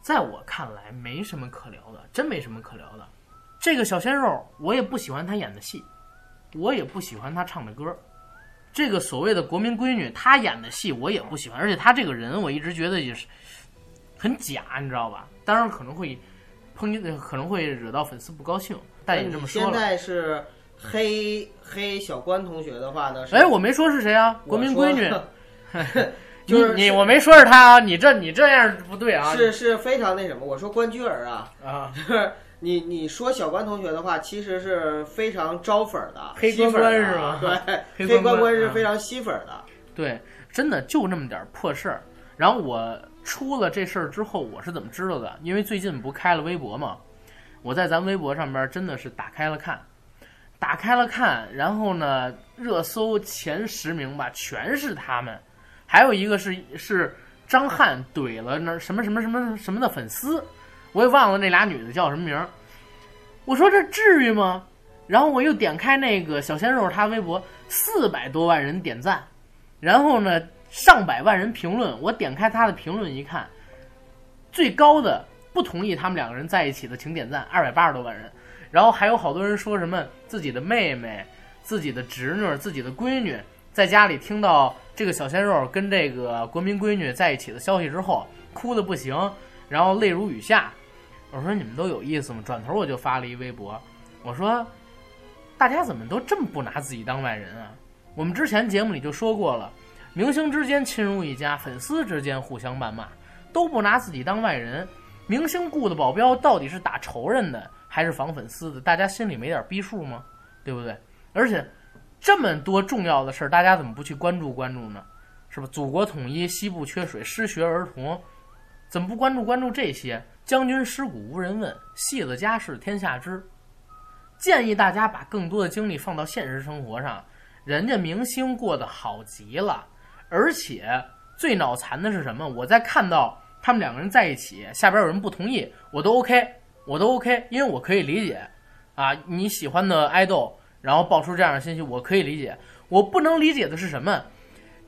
在我看来，没什么可聊的，真没什么可聊的。这个小鲜肉，我也不喜欢他演的戏，我也不喜欢他唱的歌。这个所谓的国民闺女，她演的戏我也不喜欢，而且她这个人，我一直觉得也是很假，你知道吧？当然可能会抨击，可能会惹到粉丝不高兴，但也这么说了现。在是黑黑小关同学的话呢？是哎，我没说是谁啊，国民闺女，就是你你我没说是她啊，你这你这样不对啊。是是非常那什么。我说关雎尔啊，啊，就是你你说小关同学的话，其实是非常招粉儿的，黑关关是吗对，黑黑关关是非常吸粉儿的。对，真的就那么点儿破事儿。然后我出了这事儿之后，我是怎么知道的？因为最近不开了微博嘛，我在咱微博上边真的是打开了看，打开了看，然后呢，热搜前十名吧，全是他们，还有一个是是张翰怼了那什么什么什么什么的粉丝，我也忘了那俩女的叫什么名儿。我说这至于吗？然后我又点开那个小鲜肉他微博，四百多万人点赞，然后呢上百万人评论。我点开他的评论一看，最高的不同意他们两个人在一起的，请点赞，二百八十多万人。然后还有好多人说什么自己的妹妹、自己的侄女、自己的闺女在家里听到这个小鲜肉跟这个国民闺女在一起的消息之后，哭的不行，然后泪如雨下。我说你们都有意思吗？转头我就发了一微博，我说大家怎么都这么不拿自己当外人啊？我们之前节目里就说过了，明星之间亲如一家，粉丝之间互相谩骂，都不拿自己当外人。明星雇的保镖到底是打仇人的还是防粉丝的？大家心里没点逼数吗？对不对？而且这么多重要的事儿，大家怎么不去关注关注呢？是吧？祖国统一，西部缺水，失学儿童，怎么不关注关注这些？将军尸骨无人问，戏子家事天下知。建议大家把更多的精力放到现实生活上，人家明星过得好极了，而且最脑残的是什么？我在看到他们两个人在一起，下边有人不同意，我都 OK，我都 OK，因为我可以理解，啊，你喜欢的爱豆，然后爆出这样的信息，我可以理解。我不能理解的是什么？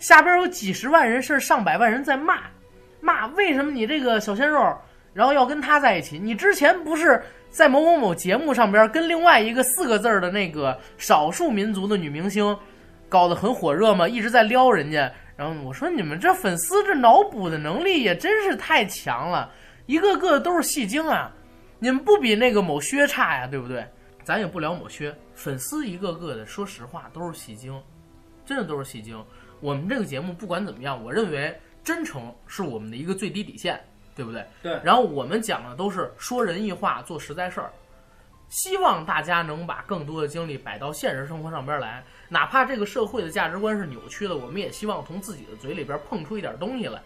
下边有几十万人，甚至上百万人在骂，骂为什么你这个小鲜肉，然后要跟他在一起？你之前不是？在某某某节目上边，跟另外一个四个字儿的那个少数民族的女明星，搞得很火热吗，一直在撩人家。然后我说你们这粉丝这脑补的能力也真是太强了，一个个都是戏精啊！你们不比那个某薛差呀，对不对？咱也不聊某薛，粉丝一个个的，说实话都是戏精，真的都是戏精。我们这个节目不管怎么样，我认为真诚是我们的一个最低底线。对不对？对。然后我们讲的都是说仁义话、做实在事儿，希望大家能把更多的精力摆到现实生活上边来。哪怕这个社会的价值观是扭曲的，我们也希望从自己的嘴里边碰出一点东西来，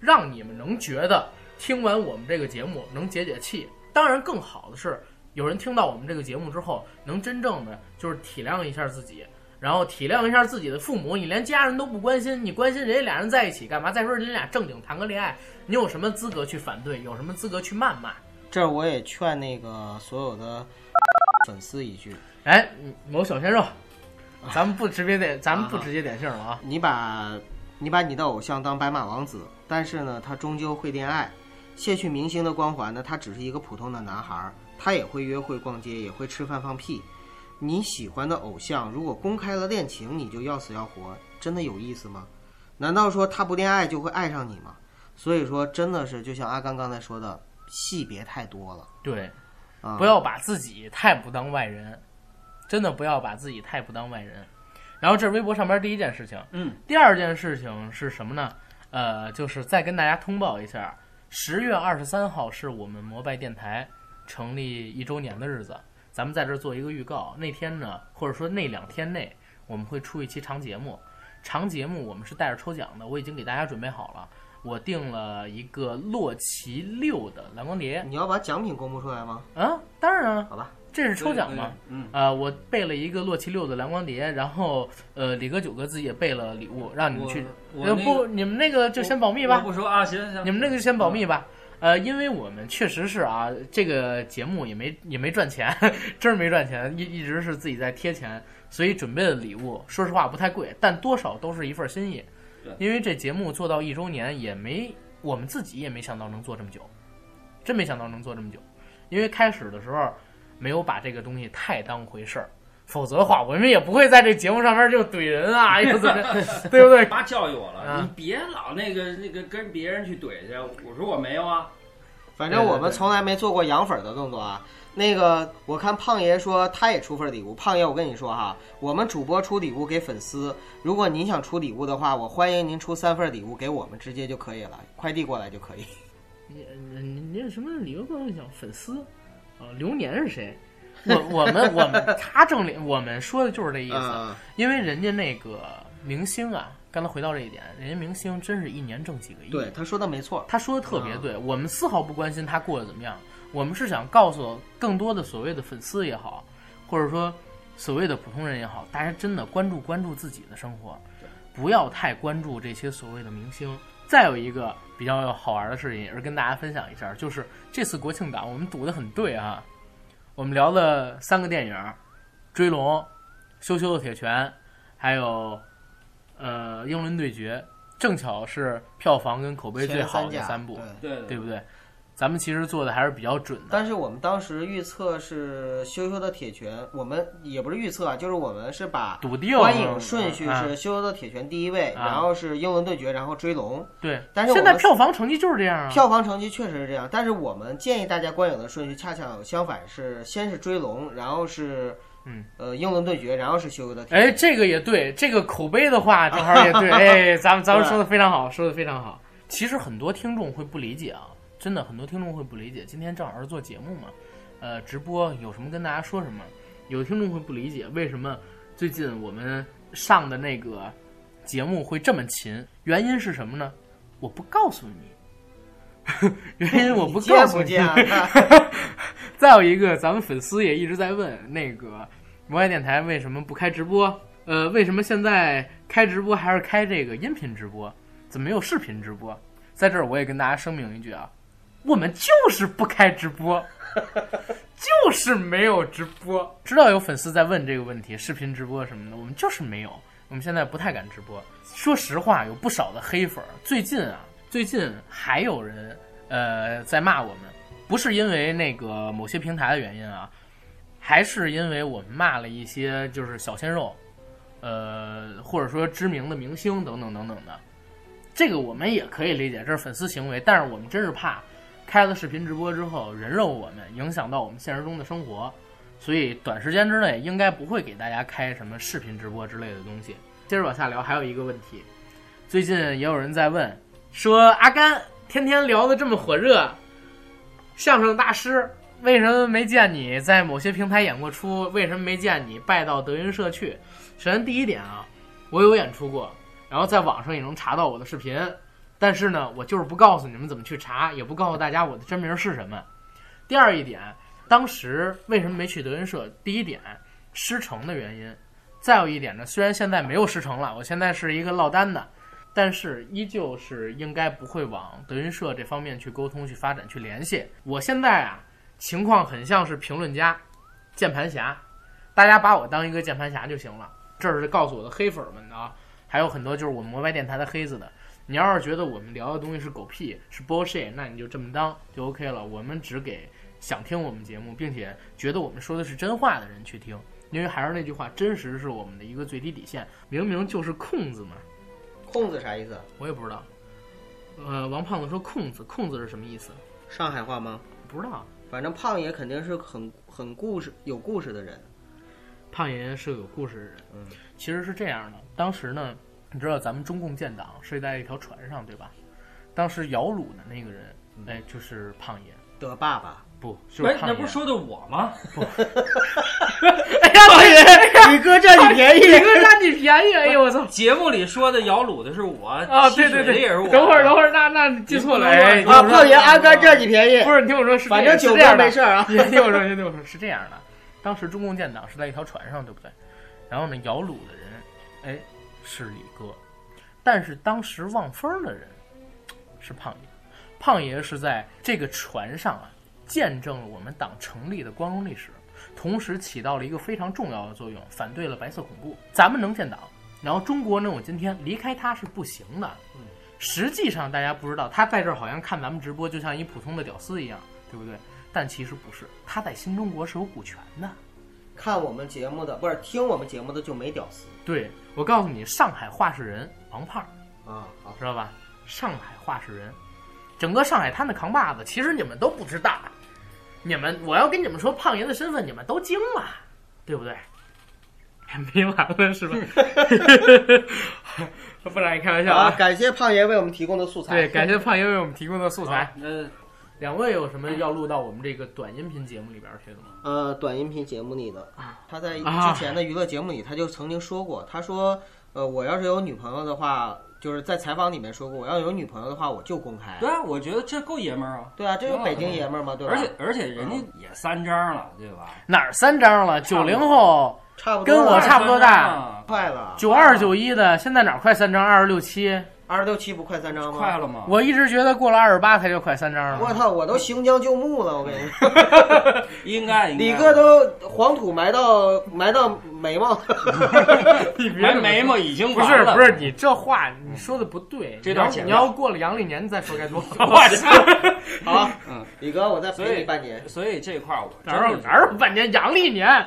让你们能觉得听完我们这个节目能解解气。当然，更好的是有人听到我们这个节目之后，能真正的就是体谅一下自己。然后体谅一下自己的父母，你连家人都不关心，你关心人家俩人在一起干嘛？再说人家俩正经谈个恋爱，你有什么资格去反对？有什么资格去谩骂？这我也劝那个所有的 粉丝一句：哎，某小鲜肉，咱们不直接点，咱们不直接点姓了啊！你把，你把你的偶像当白马王子，但是呢，他终究会恋爱，卸去明星的光环呢，他只是一个普通的男孩，他也会约会、逛街，也会吃饭、放屁。你喜欢的偶像如果公开了恋情，你就要死要活，真的有意思吗？难道说他不恋爱就会爱上你吗？所以说，真的是就像阿刚刚才说的，戏别太多了。对，不要把自己太不当外人，真的不要把自己太不当外人。然后这是微博上边第一件事情，嗯，第二件事情是什么呢？呃，就是再跟大家通报一下，十月二十三号是我们摩拜电台成立一周年的日子。咱们在这儿做一个预告，那天呢，或者说那两天内，我们会出一期长节目。长节目我们是带着抽奖的，我已经给大家准备好了。我订了一个洛奇六的蓝光碟。你要把奖品公布出来吗？啊，当然啊。好吧，这是抽奖嘛。嗯。啊，我备了一个洛奇六的蓝光碟，然后呃，李哥九哥自己也备了礼物，让你们去。不，你们那个就先保密吧。不说啊，行行。你们那个就先保密吧。呃，因为我们确实是啊，这个节目也没也没赚钱，真是没赚钱，一一直是自己在贴钱，所以准备的礼物，说实话不太贵，但多少都是一份心意。因为这节目做到一周年，也没我们自己也没想到能做这么久，真没想到能做这么久。因为开始的时候没有把这个东西太当回事儿，否则的话，我们也不会在这节目上面就怼人啊，对不对？妈教育我了，你别老那个那个跟别人去怼去。我说我没有啊。反正我们从来没做过养粉的动作啊。那个，我看胖爷说他也出份礼物。胖爷，我跟你说哈，我们主播出礼物给粉丝，如果您想出礼物的话，我欢迎您出三份礼物给我们，直接就可以了，快递过来就可以。你你你什么礼物？跟我讲粉丝啊？流年是谁？我我们我们他正脸，我们说的就是这意思，因为人家那个明星啊。刚才回到这一点，人家明星真是一年挣几个亿。对，他说的没错，他说的特别对。我们丝毫不关心他过得怎么样，我们是想告诉更多的所谓的粉丝也好，或者说所谓的普通人也好，大家真的关注关注自己的生活，不要太关注这些所谓的明星。再有一个比较好玩的事情，也是跟大家分享一下，就是这次国庆档我们赌的很对啊，我们聊了三个电影，《追龙》、《羞羞的铁拳》，还有。呃，英伦对决正巧是票房跟口碑最好的三部，对对不对？咱们其实做的还是比较准的。但是我们当时预测是《羞羞的铁拳》，我们也不是预测啊，就是我们是把观影顺序是《羞羞的铁拳》第一位，然后是英伦对决，然后追龙。对，但是现在票房成绩就是这样啊。票房成绩确实是这样，但是我们建议大家观影的顺序恰恰相反，是先是追龙，然后是。嗯，呃，英伦对决，然后是修的。哎，这个也对，这个口碑的话 正好也对。哎，咱们咱们说的非常好，说的非常好。其实很多听众会不理解啊，真的很多听众会不理解。今天正好是做节目嘛，呃，直播有什么跟大家说什么。有听众会不理解为什么最近我们上的那个节目会这么勤，原因是什么呢？我不告诉你，原因我不告诉你。再有一个，咱们粉丝也一直在问，那个摩爱电台为什么不开直播？呃，为什么现在开直播还是开这个音频直播？怎么没有视频直播？在这儿我也跟大家声明一句啊，我们就是不开直播，就是没有直播。知道有粉丝在问这个问题，视频直播什么的，我们就是没有。我们现在不太敢直播。说实话，有不少的黑粉。最近啊，最近还有人呃在骂我们，不是因为那个某些平台的原因啊，还是因为我们骂了一些就是小鲜肉，呃或者说知名的明星等等等等的。这个我们也可以理解，这是粉丝行为，但是我们真是怕开了视频直播之后人肉我们，影响到我们现实中的生活。所以短时间之内应该不会给大家开什么视频直播之类的东西。接着往下聊，还有一个问题，最近也有人在问，说阿甘天天聊的这么火热，相声大师为什么没见你在某些平台演过出？为什么没见你拜到德云社去？首先第一点啊，我有演出过，然后在网上也能查到我的视频，但是呢，我就是不告诉你们怎么去查，也不告诉大家我的真名是什么。第二一点。当时为什么没去德云社？第一点，师承的原因；再有一点呢，虽然现在没有师承了，我现在是一个落单的，但是依旧是应该不会往德云社这方面去沟通、去发展、去联系。我现在啊，情况很像是评论家、键盘侠，大家把我当一个键盘侠就行了。这是告诉我的黑粉们的啊，还有很多就是我们摩拜电台的黑子的。你要是觉得我们聊的东西是狗屁、是 bullshit，那你就这么当就 OK 了。我们只给。想听我们节目，并且觉得我们说的是真话的人去听，因为还是那句话，真实是我们的一个最低底线。明明就是空子嘛，空子啥意思？我也不知道。呃，王胖子说空子，空子是什么意思？上海话吗？不知道。反正胖爷肯定是很很故事、有故事的人。胖爷是个有故事的人。嗯，其实是这样的。当时呢，你知道咱们中共建党是在一条船上，对吧？当时摇橹的那个人，哎，就是胖爷的爸爸。不，哎，那不是说的我吗？不，哎呀，胖爷，你哥占你便宜，你哥占你便宜，哎呦我操！节目里说的摇橹的是我啊，对对对，也是我。等会儿，等会儿，那那记错了，哎，啊，胖爷阿甘占你便宜，不是你听我说，是反正九哥没事啊。你听我说，你听我说，是这样的，当时中共建党是在一条船上，对不对？然后呢，摇橹的人，哎，是李哥，但是当时望风的人是胖爷，胖爷是在这个船上啊。见证了我们党成立的光荣历史，同时起到了一个非常重要的作用，反对了白色恐怖。咱们能建党，然后中国能有今天，离开他是不行的。嗯，实际上大家不知道，他在这儿好像看咱们直播就像一普通的屌丝一样，对不对？但其实不是，他在新中国是有股权的。看我们节目的不是听我们节目的就没屌丝。对，我告诉你，上海话事人王胖啊，好知道吧？上海话事人，整个上海滩的扛把子，其实你们都不知道。你们，我要跟你们说胖爷的身份，你们都惊了，对不对？没完了是吧？不然开玩笑啊！感谢胖爷为我们提供的素材。对，感谢胖爷为我们提供的素材。呃，两位有什么要录到我们这个短音频节目里边去的吗？呃，短音频节目里的，他在之前的娱乐节目里他就曾经说过，他说，呃，我要是有女朋友的话。就是在采访里面说过，我要有女朋友的话，我就公开。对啊，我觉得这够爷们儿啊。对啊，这有北京爷们儿吗？对吧？而且而且人家也三张了，对吧？哪儿三张了？九零后，差不多跟我差不多大，快了。九二九一的，现在哪儿快三张？二十六七。二十六七不快三张吗？快了吗？我一直觉得过了二十八才叫快三张。我操，我都行将就木了，我跟你说。应该，李哥都黄土埋到埋到眉毛。埋眉毛已经不是不是，你这话你说的不对。这段你要过了阳历年再说该多好。好，嗯，李哥，我再陪你半年。所以这块儿我哪有哪有半年阳历年。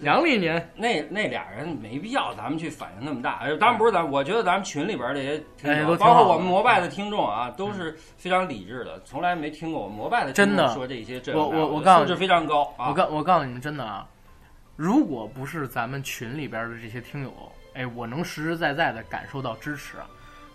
阳历年，那那俩人没必要，咱们去反应那么大。当然不是咱，我觉得咱们群里边这些听众，包括我们摩拜的听众啊，都是非常理智的，从来没听过我们摩拜的听众说这些。我我我告诉，素质非常高啊。我告我告诉你们，真的啊，如果不是咱们群里边的这些听友，哎，我能实实在在的感受到支持，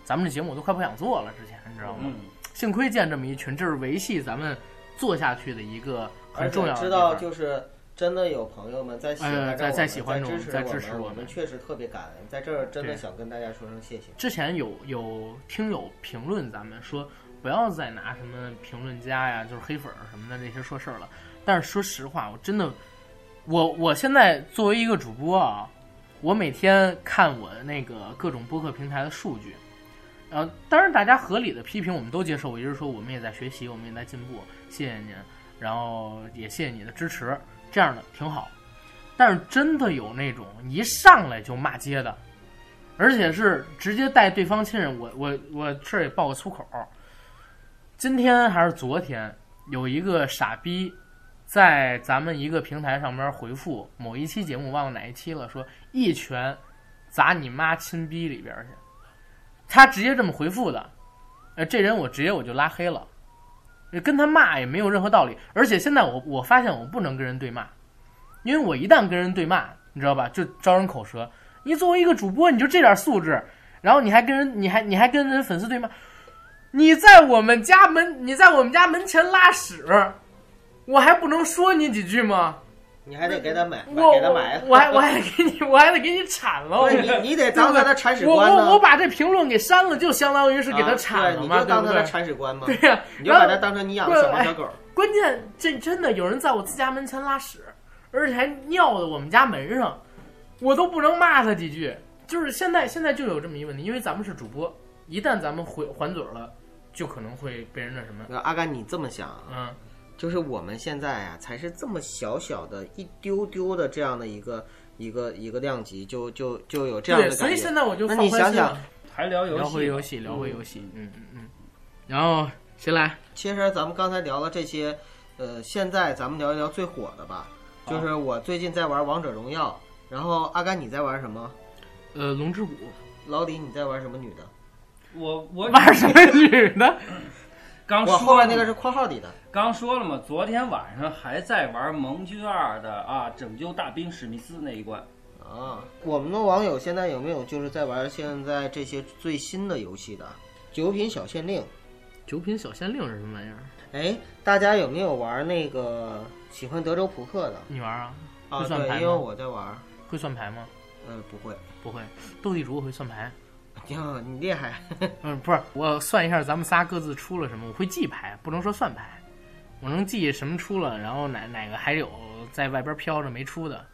咱们这节目我都快不想做了。之前你知道吗？幸亏建这么一群，这是维系咱们做下去的一个很重要的。知道就是。真的有朋友们在喜欢呃在在喜欢着我支持们在支持我们，我我们确实特别感恩，在这儿真的想跟大家说声谢谢。之前有有听友评论咱们说，不要再拿什么评论家呀，就是黑粉儿什么的那些说事儿了。但是说实话，我真的，我我现在作为一个主播啊，我每天看我那个各种播客平台的数据，呃当然大家合理的批评我们都接受，我一直说我们也在学习，我们也在进步，谢谢您，然后也谢谢你的支持，这样的挺好。但是真的有那种一上来就骂街的，而且是直接带对方亲人。我我我这儿也爆个粗口，今天还是昨天，有一个傻逼在咱们一个平台上面回复某一期节目，忘了哪一期了，说一拳砸你妈亲逼里边去。他直接这么回复的，呃，这人我直接我就拉黑了，跟他骂也没有任何道理。而且现在我我发现我不能跟人对骂，因为我一旦跟人对骂，你知道吧，就招人口舌。你作为一个主播，你就这点素质，然后你还跟人，你还你还跟人粉丝对骂，你在我们家门，你在我们家门前拉屎，我还不能说你几句吗？你还得给他买，我给他买，我还我还得给你，我还得给你铲了。对你你得当他的铲屎官我。我我把这评论给删了，就相当于是给他啊对铲了嘛，你就当他的？铲屎官嘛。对呀、你就把他当成你养的小猫小狗。关键这真的有人在我自家门前拉屎，而且还尿到我们家门上，我都不能骂他几句。就是现在现在就有这么一个问题，因为咱们是主播，一旦咱们回还嘴了，就可能会被人那什么。那阿甘，你这么想啊？嗯，就是我们现在啊，才是这么小小的一丢丢的这样的一个一个一个量级，就就就有这样的，感觉。所以现在我就那你想想还聊游戏聊回戏，游戏，聊回游戏，嗯嗯嗯。然后谁来？其实咱们刚才聊了这些，呃，现在咱们聊一聊最火的吧。就是我最近在玩王者荣耀，然后阿甘你在玩什么？呃，龙之谷老李你在玩什么女的？我我玩什么女的？刚我后说了嘛面那个是括号里的。刚说了嘛，昨天晚上还在玩盟军二的啊，拯救大兵史密斯那一关。啊，我们的网友现在有没有就是在玩现在这些最新的游戏的？九品小县令，九品小县令是什么玩意儿？哎，大家有没有玩那个喜欢德州扑克的？你玩啊？啊，对，会算牌因为？我在玩。会算牌吗？呃，不会。不会。斗地主我会算牌。呀，你厉害！嗯，不是，我算一下咱们仨各自出了什么，我会记牌，不能说算牌，我能记什么出了，然后哪哪个还有在外边飘着没出的。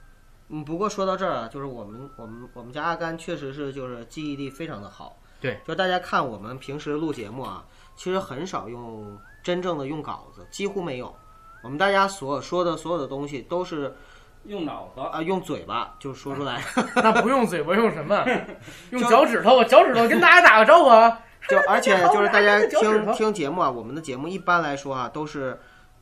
嗯，不过说到这儿啊，就是我们我们我们家阿甘确实是就是记忆力非常的好。对，就大家看我们平时录节目啊，其实很少用真正的用稿子，几乎没有。我们大家所说的所有的东西都是用脑子，啊、用嘴巴就说出来，那不用嘴巴，用什么？用脚趾头，脚趾头跟大家打个招呼啊！就 而且就是大家听听节目啊，我们的节目一般来说啊都是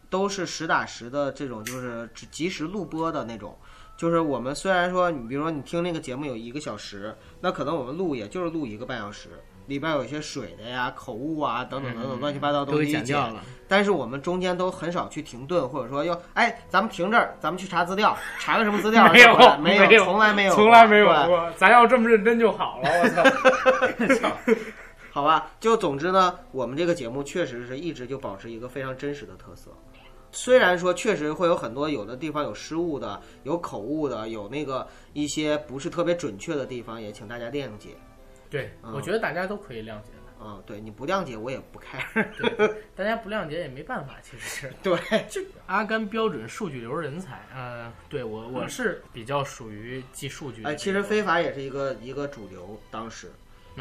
都是实打实的这种，就是只及时录播的那种。就是我们虽然说你比如说你听那个节目有一个小时，那可能我们录也就是录一个半小时，里边有一些水的呀、口误啊等等等等乱七八糟东西剪剪掉了。但是我们中间都很少去停顿，或者说要哎，咱们停这儿，咱们去查资料，查个什么资料？没有没有从来没有，从来没有过，咱要这么认真就好了。我操！好吧，就总之呢，我们这个节目确实是一直就保持一个非常真实的特色。虽然说确实会有很多有的地方有失误的，有口误的，有那个一些不是特别准确的地方，也请大家谅解。对，嗯我觉得大家都可以谅解的。啊、对，你不谅解我也不。对，大家不谅解也没办法，其实是。对，就阿甘标准数据流人才，呃，对我我是比较属于记数据。哎，其实非法也是一个一个主流，当时。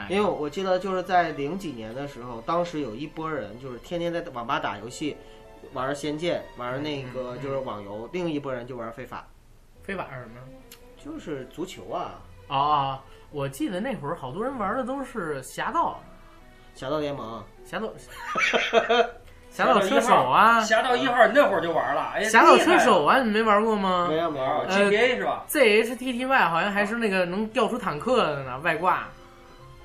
因为我记得就是在零几年的时候，当时有一波人就是天天在网吧打游戏，玩《仙剑》，玩那嗯个就是网游；另一波人就玩非法，非法是什么？就是足球啊，啊啊！我记得那会儿好多人玩的都是侠盗，侠盗联盟。侠盗，侠盗车手啊，侠盗一号那会儿就玩了，哎，侠盗车手啊，你没玩过吗没有没有玩，呃 GTA 是吧？？ZHTTY 好像还是那个能调出坦克的呢，外挂，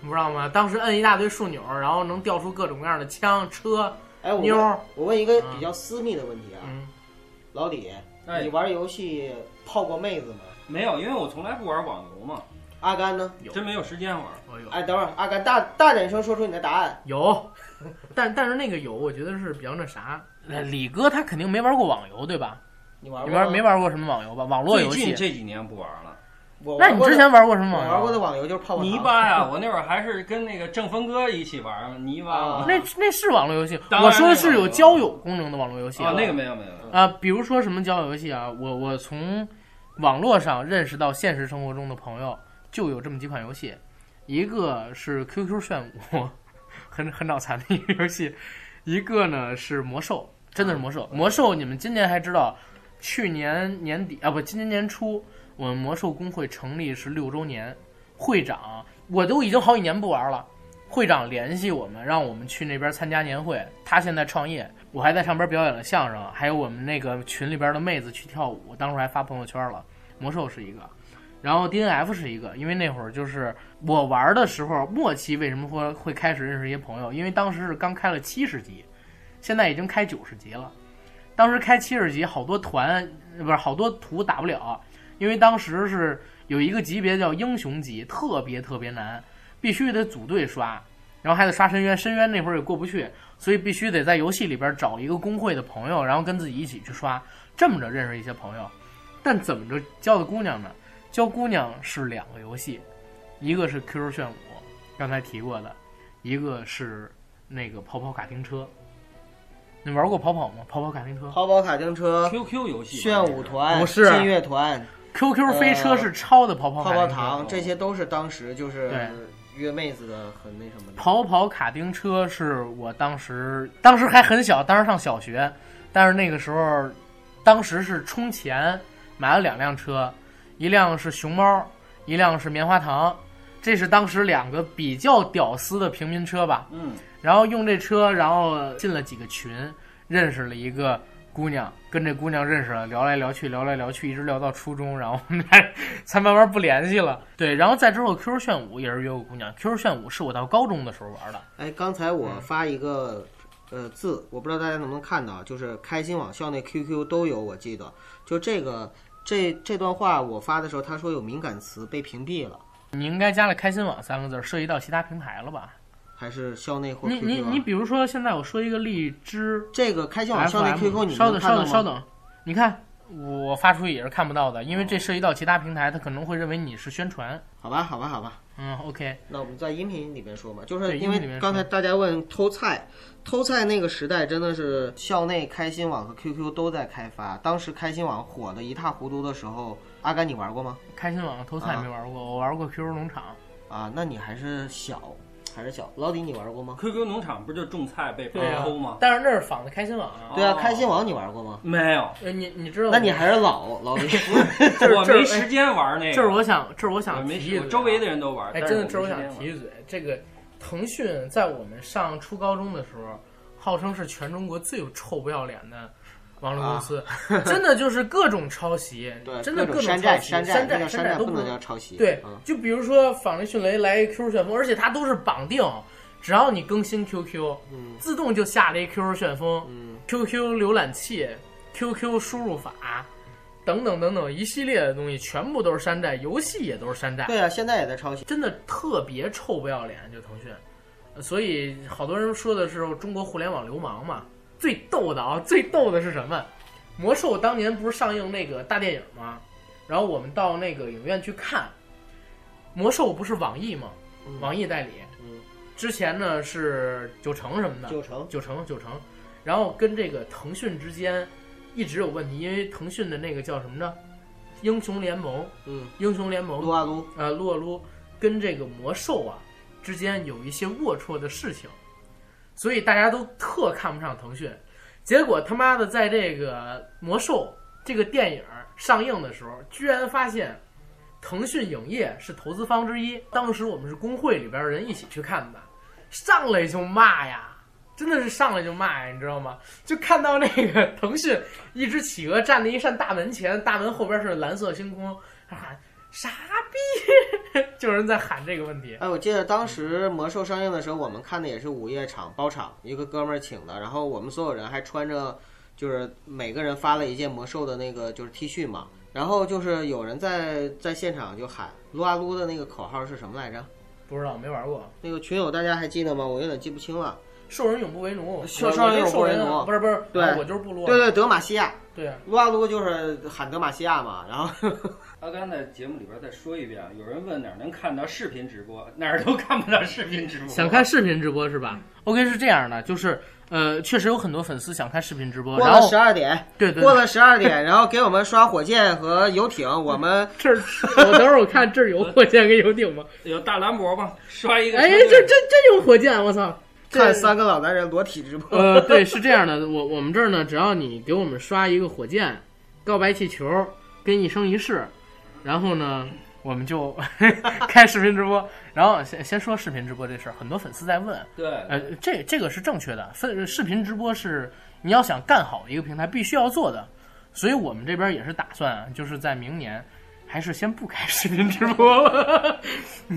你不知道吗？当时摁一大堆数钮，然后能调出各种各样的枪、车、哎，我问妞儿。我问一个比较私密的问题啊，嗯，老李，哎你玩游戏泡过妹子吗？没有，因为我从来不玩网游嘛，阿甘呢？有真没有时间玩。我有哎，等会儿，阿甘大大点声说出你的答案。有，但但是那个有，我觉得是比较那啥。呃李哥他肯定没玩过网游，对吧？你玩你玩没玩过什么网游吧？网络最游戏。近这几年不玩了。我那你之前玩过什么网游？玩过的网游就是泡泡泥巴呀，我那会儿还是跟那个正峰哥一起玩嘛，泥巴嘛。那那是网络游戏，我说的是有交友功能的网络游戏啊，那个没有没有。啊，比如说什么交友游戏啊，我我从网络上认识到现实生活中的朋友，就有这么几款游戏，一个是 QQ 炫舞，很很脑残的一个游戏，一个呢是魔兽，真的是魔兽。魔兽你们今年还知道，去年年底啊不，今年年初我们魔兽公会成立是六周年，会长我都已经好几年不玩了。会长联系我们，让我们去那边参加年会。他现在创业，我还在上边表演了相声，还有我们那个群里边的妹子去跳舞，当时还发朋友圈了。魔兽是一个，然后 DNF 是一个，因为那会儿就是我玩的时候，末期为什么会会开始认识一些朋友？因为当时是刚开了七十级，现在已经开九十级了。当时开七十级，好多团不是好多图打不了，因为当时是有一个级别叫英雄级，特别特别难。必须得组队刷，然后还得刷深渊，深渊那会儿也过不去，所以必须得在游戏里边找一个公会的朋友，然后跟自己一起去刷，这么着认识一些朋友。但怎么着交的姑娘呢？交姑娘是两个游戏，一个是 QQ 炫舞，刚才提过的，一个是那个跑跑卡丁车。你玩过跑跑吗？跑跑卡丁车？跑跑卡丁车、QQ 游戏、炫舞团、不是劲乐团、QQ 飞车是抄的跑跑泡卡丁车。泡糖，这些都是当时就是对约妹子的很那什么的。跑跑卡丁车是我当时，当时还很小，当时上小学，但是那个时候，当时是充钱买了两辆车，一辆是熊猫，一辆是棉花糖，这是当时两个比较屌丝的平民车吧。嗯，然后用这车，然后进了几个群，认识了一个姑娘，跟这姑娘认识了，聊来聊去，聊来聊去，一直聊到初中，然后我们俩才慢慢不联系了。对，然后再之后 QQ 炫舞也是约过姑娘，QQ 炫舞是我到高中的时候玩的。哎，刚才我嗯发一个呃字，我不知道大家能不能看到，就是开心网校那 QQ 都有，我记得就这个这这段话我发的时候，他说有敏感词被屏蔽了，你应该加了“开心网”三个字，涉及到其他平台了吧？还是校内或你你你，比如说，现在我说一个荔枝这个开心网校内 QQ 你稍等？稍等稍等，你看我发出去也是看不到的，因为这涉及到其他平台，他可能会认为你是宣传。好吧，好吧，好吧。嗯，OK，那我们在音频里面说吧，就是因为刚才大家问偷菜，偷菜那个时代真的是校内开心网和 QQ 都在开发。当时开心网火的一塌糊涂的时候，阿甘你玩过吗？开心网偷菜没玩过，我玩过 QQ 农场。啊，那你还是小，还是小。老李你玩过吗？QQ 农场不就种菜被偷吗？但是那是仿的开心网啊。对啊，哦开心网你玩过吗？没有，呃，你你知道？那你还是老 老李。我没时间玩那个。这是我想，这是我我想提一嘴周围的人都玩。哎，真的，这是我想提一嘴。这个腾讯在我们上初高中的时候，号称是全中国最有臭不要脸的网络公司，真的就是各种抄袭，对，真的各种抄袭，山寨山寨，都不能叫抄袭。对嗯，就比如说仿雷迅雷来 QQ 旋风，而且它都是绑定，只要你更新 QQ，嗯自动就下了一 QQ 旋风、嗯，QQ 浏览器、QQ 输入法等等等等一系列的东西，全部都是山寨，游戏也都是山寨。对啊，现在也在抄袭。真的特别臭不要脸，就腾讯，呃所以好多人说的是中国互联网流氓嘛。最逗的啊，最逗的是什么？魔兽当年不是上映那个大电影吗？然后我们到那个影院去看，魔兽不是网易吗？嗯网易代理，嗯，之前呢是九成什么的，九成。九成九成，然后跟这个腾讯之间一直有问题，因为腾讯的那个叫什么呢？英雄联盟，嗯，英雄联盟撸啊撸。呃，撸啊撸跟这个魔兽啊之间有一些龌龊的事情，所以大家都特看不上腾讯。结果他妈的在这个魔兽这个电影上映的时候，居然发现腾讯影业是投资方之一。当时我们是工会里边人一起去看的，上来就骂呀。真的是上来就骂呀，你知道吗？就看到那个腾讯一只企鹅站在一扇大门前，大门后边是蓝色星空，他喊傻逼，就有人在喊这个问题。哎，我记得当时魔兽上映的时候，我们看的也是午夜场包场，一个哥们儿请的，然后我们所有人还穿着，就是每个人发了一件魔兽的那个就是 T 恤嘛，然后就是有人在在现场就喊撸啊撸的那个口号是什么来着？不知道，没玩过。那个群友大家还记得吗？我有点记不清了。兽人永不为奴，兽兽人永不为奴，不是不是，对我就是部落，对对，德玛西亚，对，撸啊撸就是喊德玛西亚嘛，然后阿甘在节目里边再说一遍，有人问哪儿能看到视频直播，哪儿都看不到视频直播。想看视频直播是吧？OK 是这样的，就是呃，确实有很多粉丝想看视频直播，然后过了十二点，对对，过了十二点，然后给我们刷火箭和游艇，我们 这儿我等会儿我看这儿有火箭跟游艇吗？有大兰博吗？刷一个。哎，这这真有火箭，我操！看三个老男人裸体直播。呃，对，是这样的，我我们这儿呢，只要你给我们刷一个火箭、告白气球跟一生一世，然后呢，我们就 开视频直播。然后先先说视频直播这事儿，很多粉丝在问，对，呃，这这个是正确的，分视频直播是你要想干好一个平台必须要做的，所以我们这边也是打算，就是在明年还是先不开视频直播了。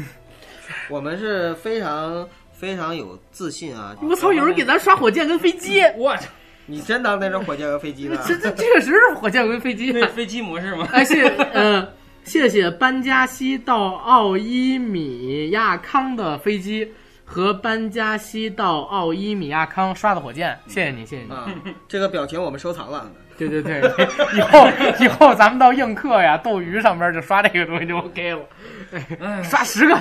我们是非常非常有自信啊！我操，有人给咱刷火箭跟飞机，我操，你真当那是火箭跟飞机呢？这这确实是火箭跟飞机。那飞机模式吗？哎，谢呃，谢谢班加西到奥伊米亚康的飞机和班加西到奥伊米亚康刷的火箭，谢谢你，谢谢你。啊，这个表情我们收藏了。对对对，以后以后咱们到映客呀、斗鱼上边就刷这个东西就 OK 了，哎，刷十个。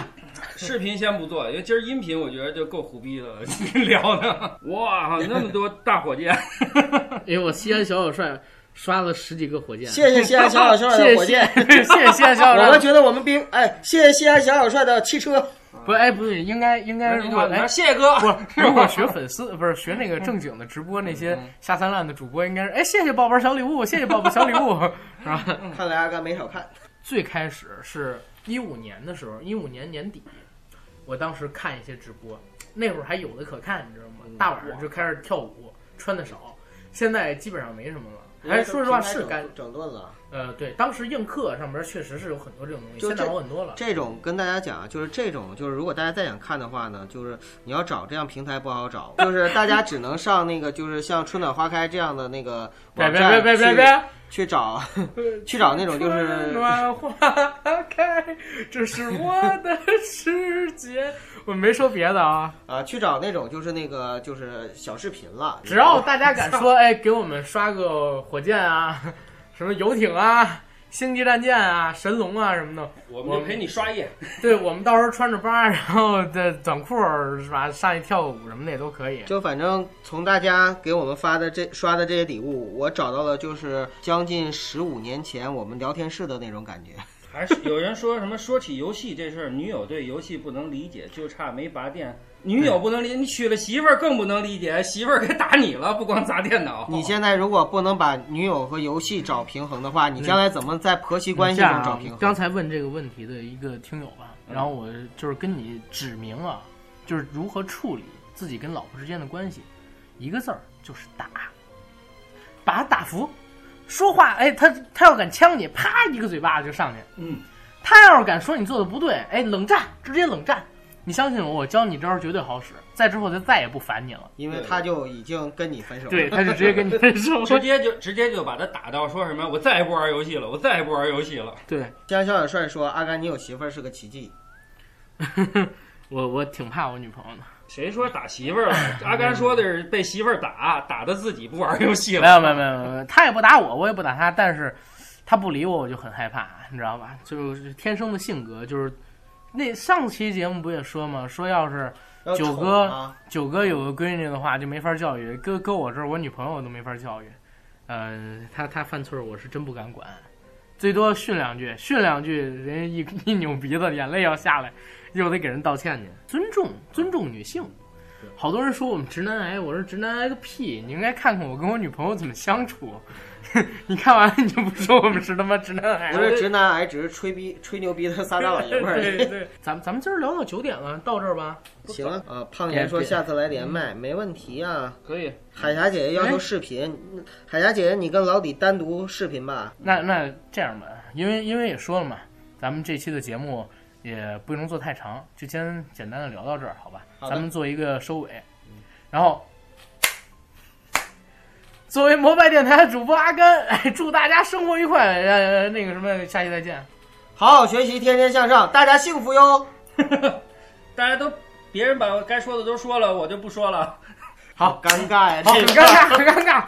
视频先不做，因为今儿音频我觉得就够虎逼的了，聊的。哇，那么多大火箭！因为我西安小小帅刷了十几个火箭，谢谢西安小小帅的 火箭，谢谢西安小小帅。我们觉得我们兵哎，谢谢西安小小帅的汽车。不，哎，不对，应该应该如果哎，谢谢哥，不，如果学粉丝不是学那个正经的直播，那些下三滥的主播应该是哎，谢谢宝宝小礼物，谢谢宝宝小礼物，是吧？看来阿甘没少看。最开始是一五年的时候，一五年年底，我当时看一些直播，那会儿还有的可看，你知道吗？大晚上就开始跳舞，穿的少，现在基本上没什么了。哎，说实话是该整顿了。呃，对，当时映客上面确实是有很多这种东西，现在好很多了。这种跟大家讲，就是这种，就是如果大家再想看的话呢，就是你要找这样平台不好找，就是大家只能上那个，就是像春暖花开这样的那个网站别别别别别去找，去找那种就是春暖花开，这是我的世界。我没说别的啊啊，去找那种就是那个就是小视频了。只要大家敢说，哎，给我们刷个火箭啊。什么游艇啊、星际战舰啊、神龙啊什么的，我们就陪你刷夜。对，我们到时候穿着八，然后的短裤是吧，上去跳个舞什么的也都可以。就反正从大家给我们发的这刷的这些礼物，我找到了就是将近十五年前我们聊天室的那种感觉。还是有人说什么说起游戏这事儿，女友对游戏不能理解，就差没拔电。女友不能理，你娶了媳妇儿更不能理解，媳妇儿该打你了，不光砸电脑。你现在如果不能把女友和游戏找平衡的话，你将来怎么在婆媳关系中找平衡？刚才问这个问题的一个听友吧，然后我就是跟你指明啊，就是如何处理自己跟老婆之间的关系，一个字儿就是打，把他打服。说话，哎，他他要敢呛你，啪一个嘴巴子就上去。嗯，他要是敢说你做的不对，哎，冷战，直接冷战。你相信我，我教你招绝对好使。再之后他再也不烦你了，因为他就已经跟你分手了。对，他就直接跟你 分手，直接就直接就把他打到说什么，我再也不玩游戏了，我再也不玩游戏了。对，江小小帅说：“阿甘，你有媳妇儿是个奇迹。我我挺怕我女朋友的。谁说打媳妇儿了？阿甘说的是被媳妇儿打，打的自己不玩游戏了。没有没有没有没有，他也不打我，我也不打他，但是他不理我，我就很害怕，你知道吧？就是天生的性格，就是那上期节目不也说吗？说要是九哥九哥有个闺女的话，就没法教育。搁搁我这儿，我女朋友都没法教育。嗯，他他犯错我是真不敢管，最多训两句，训两句，人家一一扭鼻子，眼泪要下来。又得给人道歉去，尊重尊重女性。好多人说我们直男癌，我说直男癌个屁！你应该看看我跟我女朋友怎么相处。你看完了你就不说我们是他妈直男癌？不是直男癌，只是吹逼吹牛逼的仨大老爷们儿。对对，咱们咱们今儿聊到九点了，到这儿吧。行啊，呃，胖爷说下次来连麦没问题啊，可以。海霞姐姐要求视频，海霞姐姐你跟老李单独视频吧。那那这样吧，因为因为也说了嘛，咱们这期的节目。也不能做太长，就先简单的聊到这儿，好吧？咱们做一个收尾。然后，作为摩拜电台的主播阿甘，祝大家生活愉快，呃，那个什么，下期再见。好好学习，天天向上，大家幸福哟。大家都，别人把该说的都说了，我就不说了。好尴尬呀，好，尴尬，很尴尬。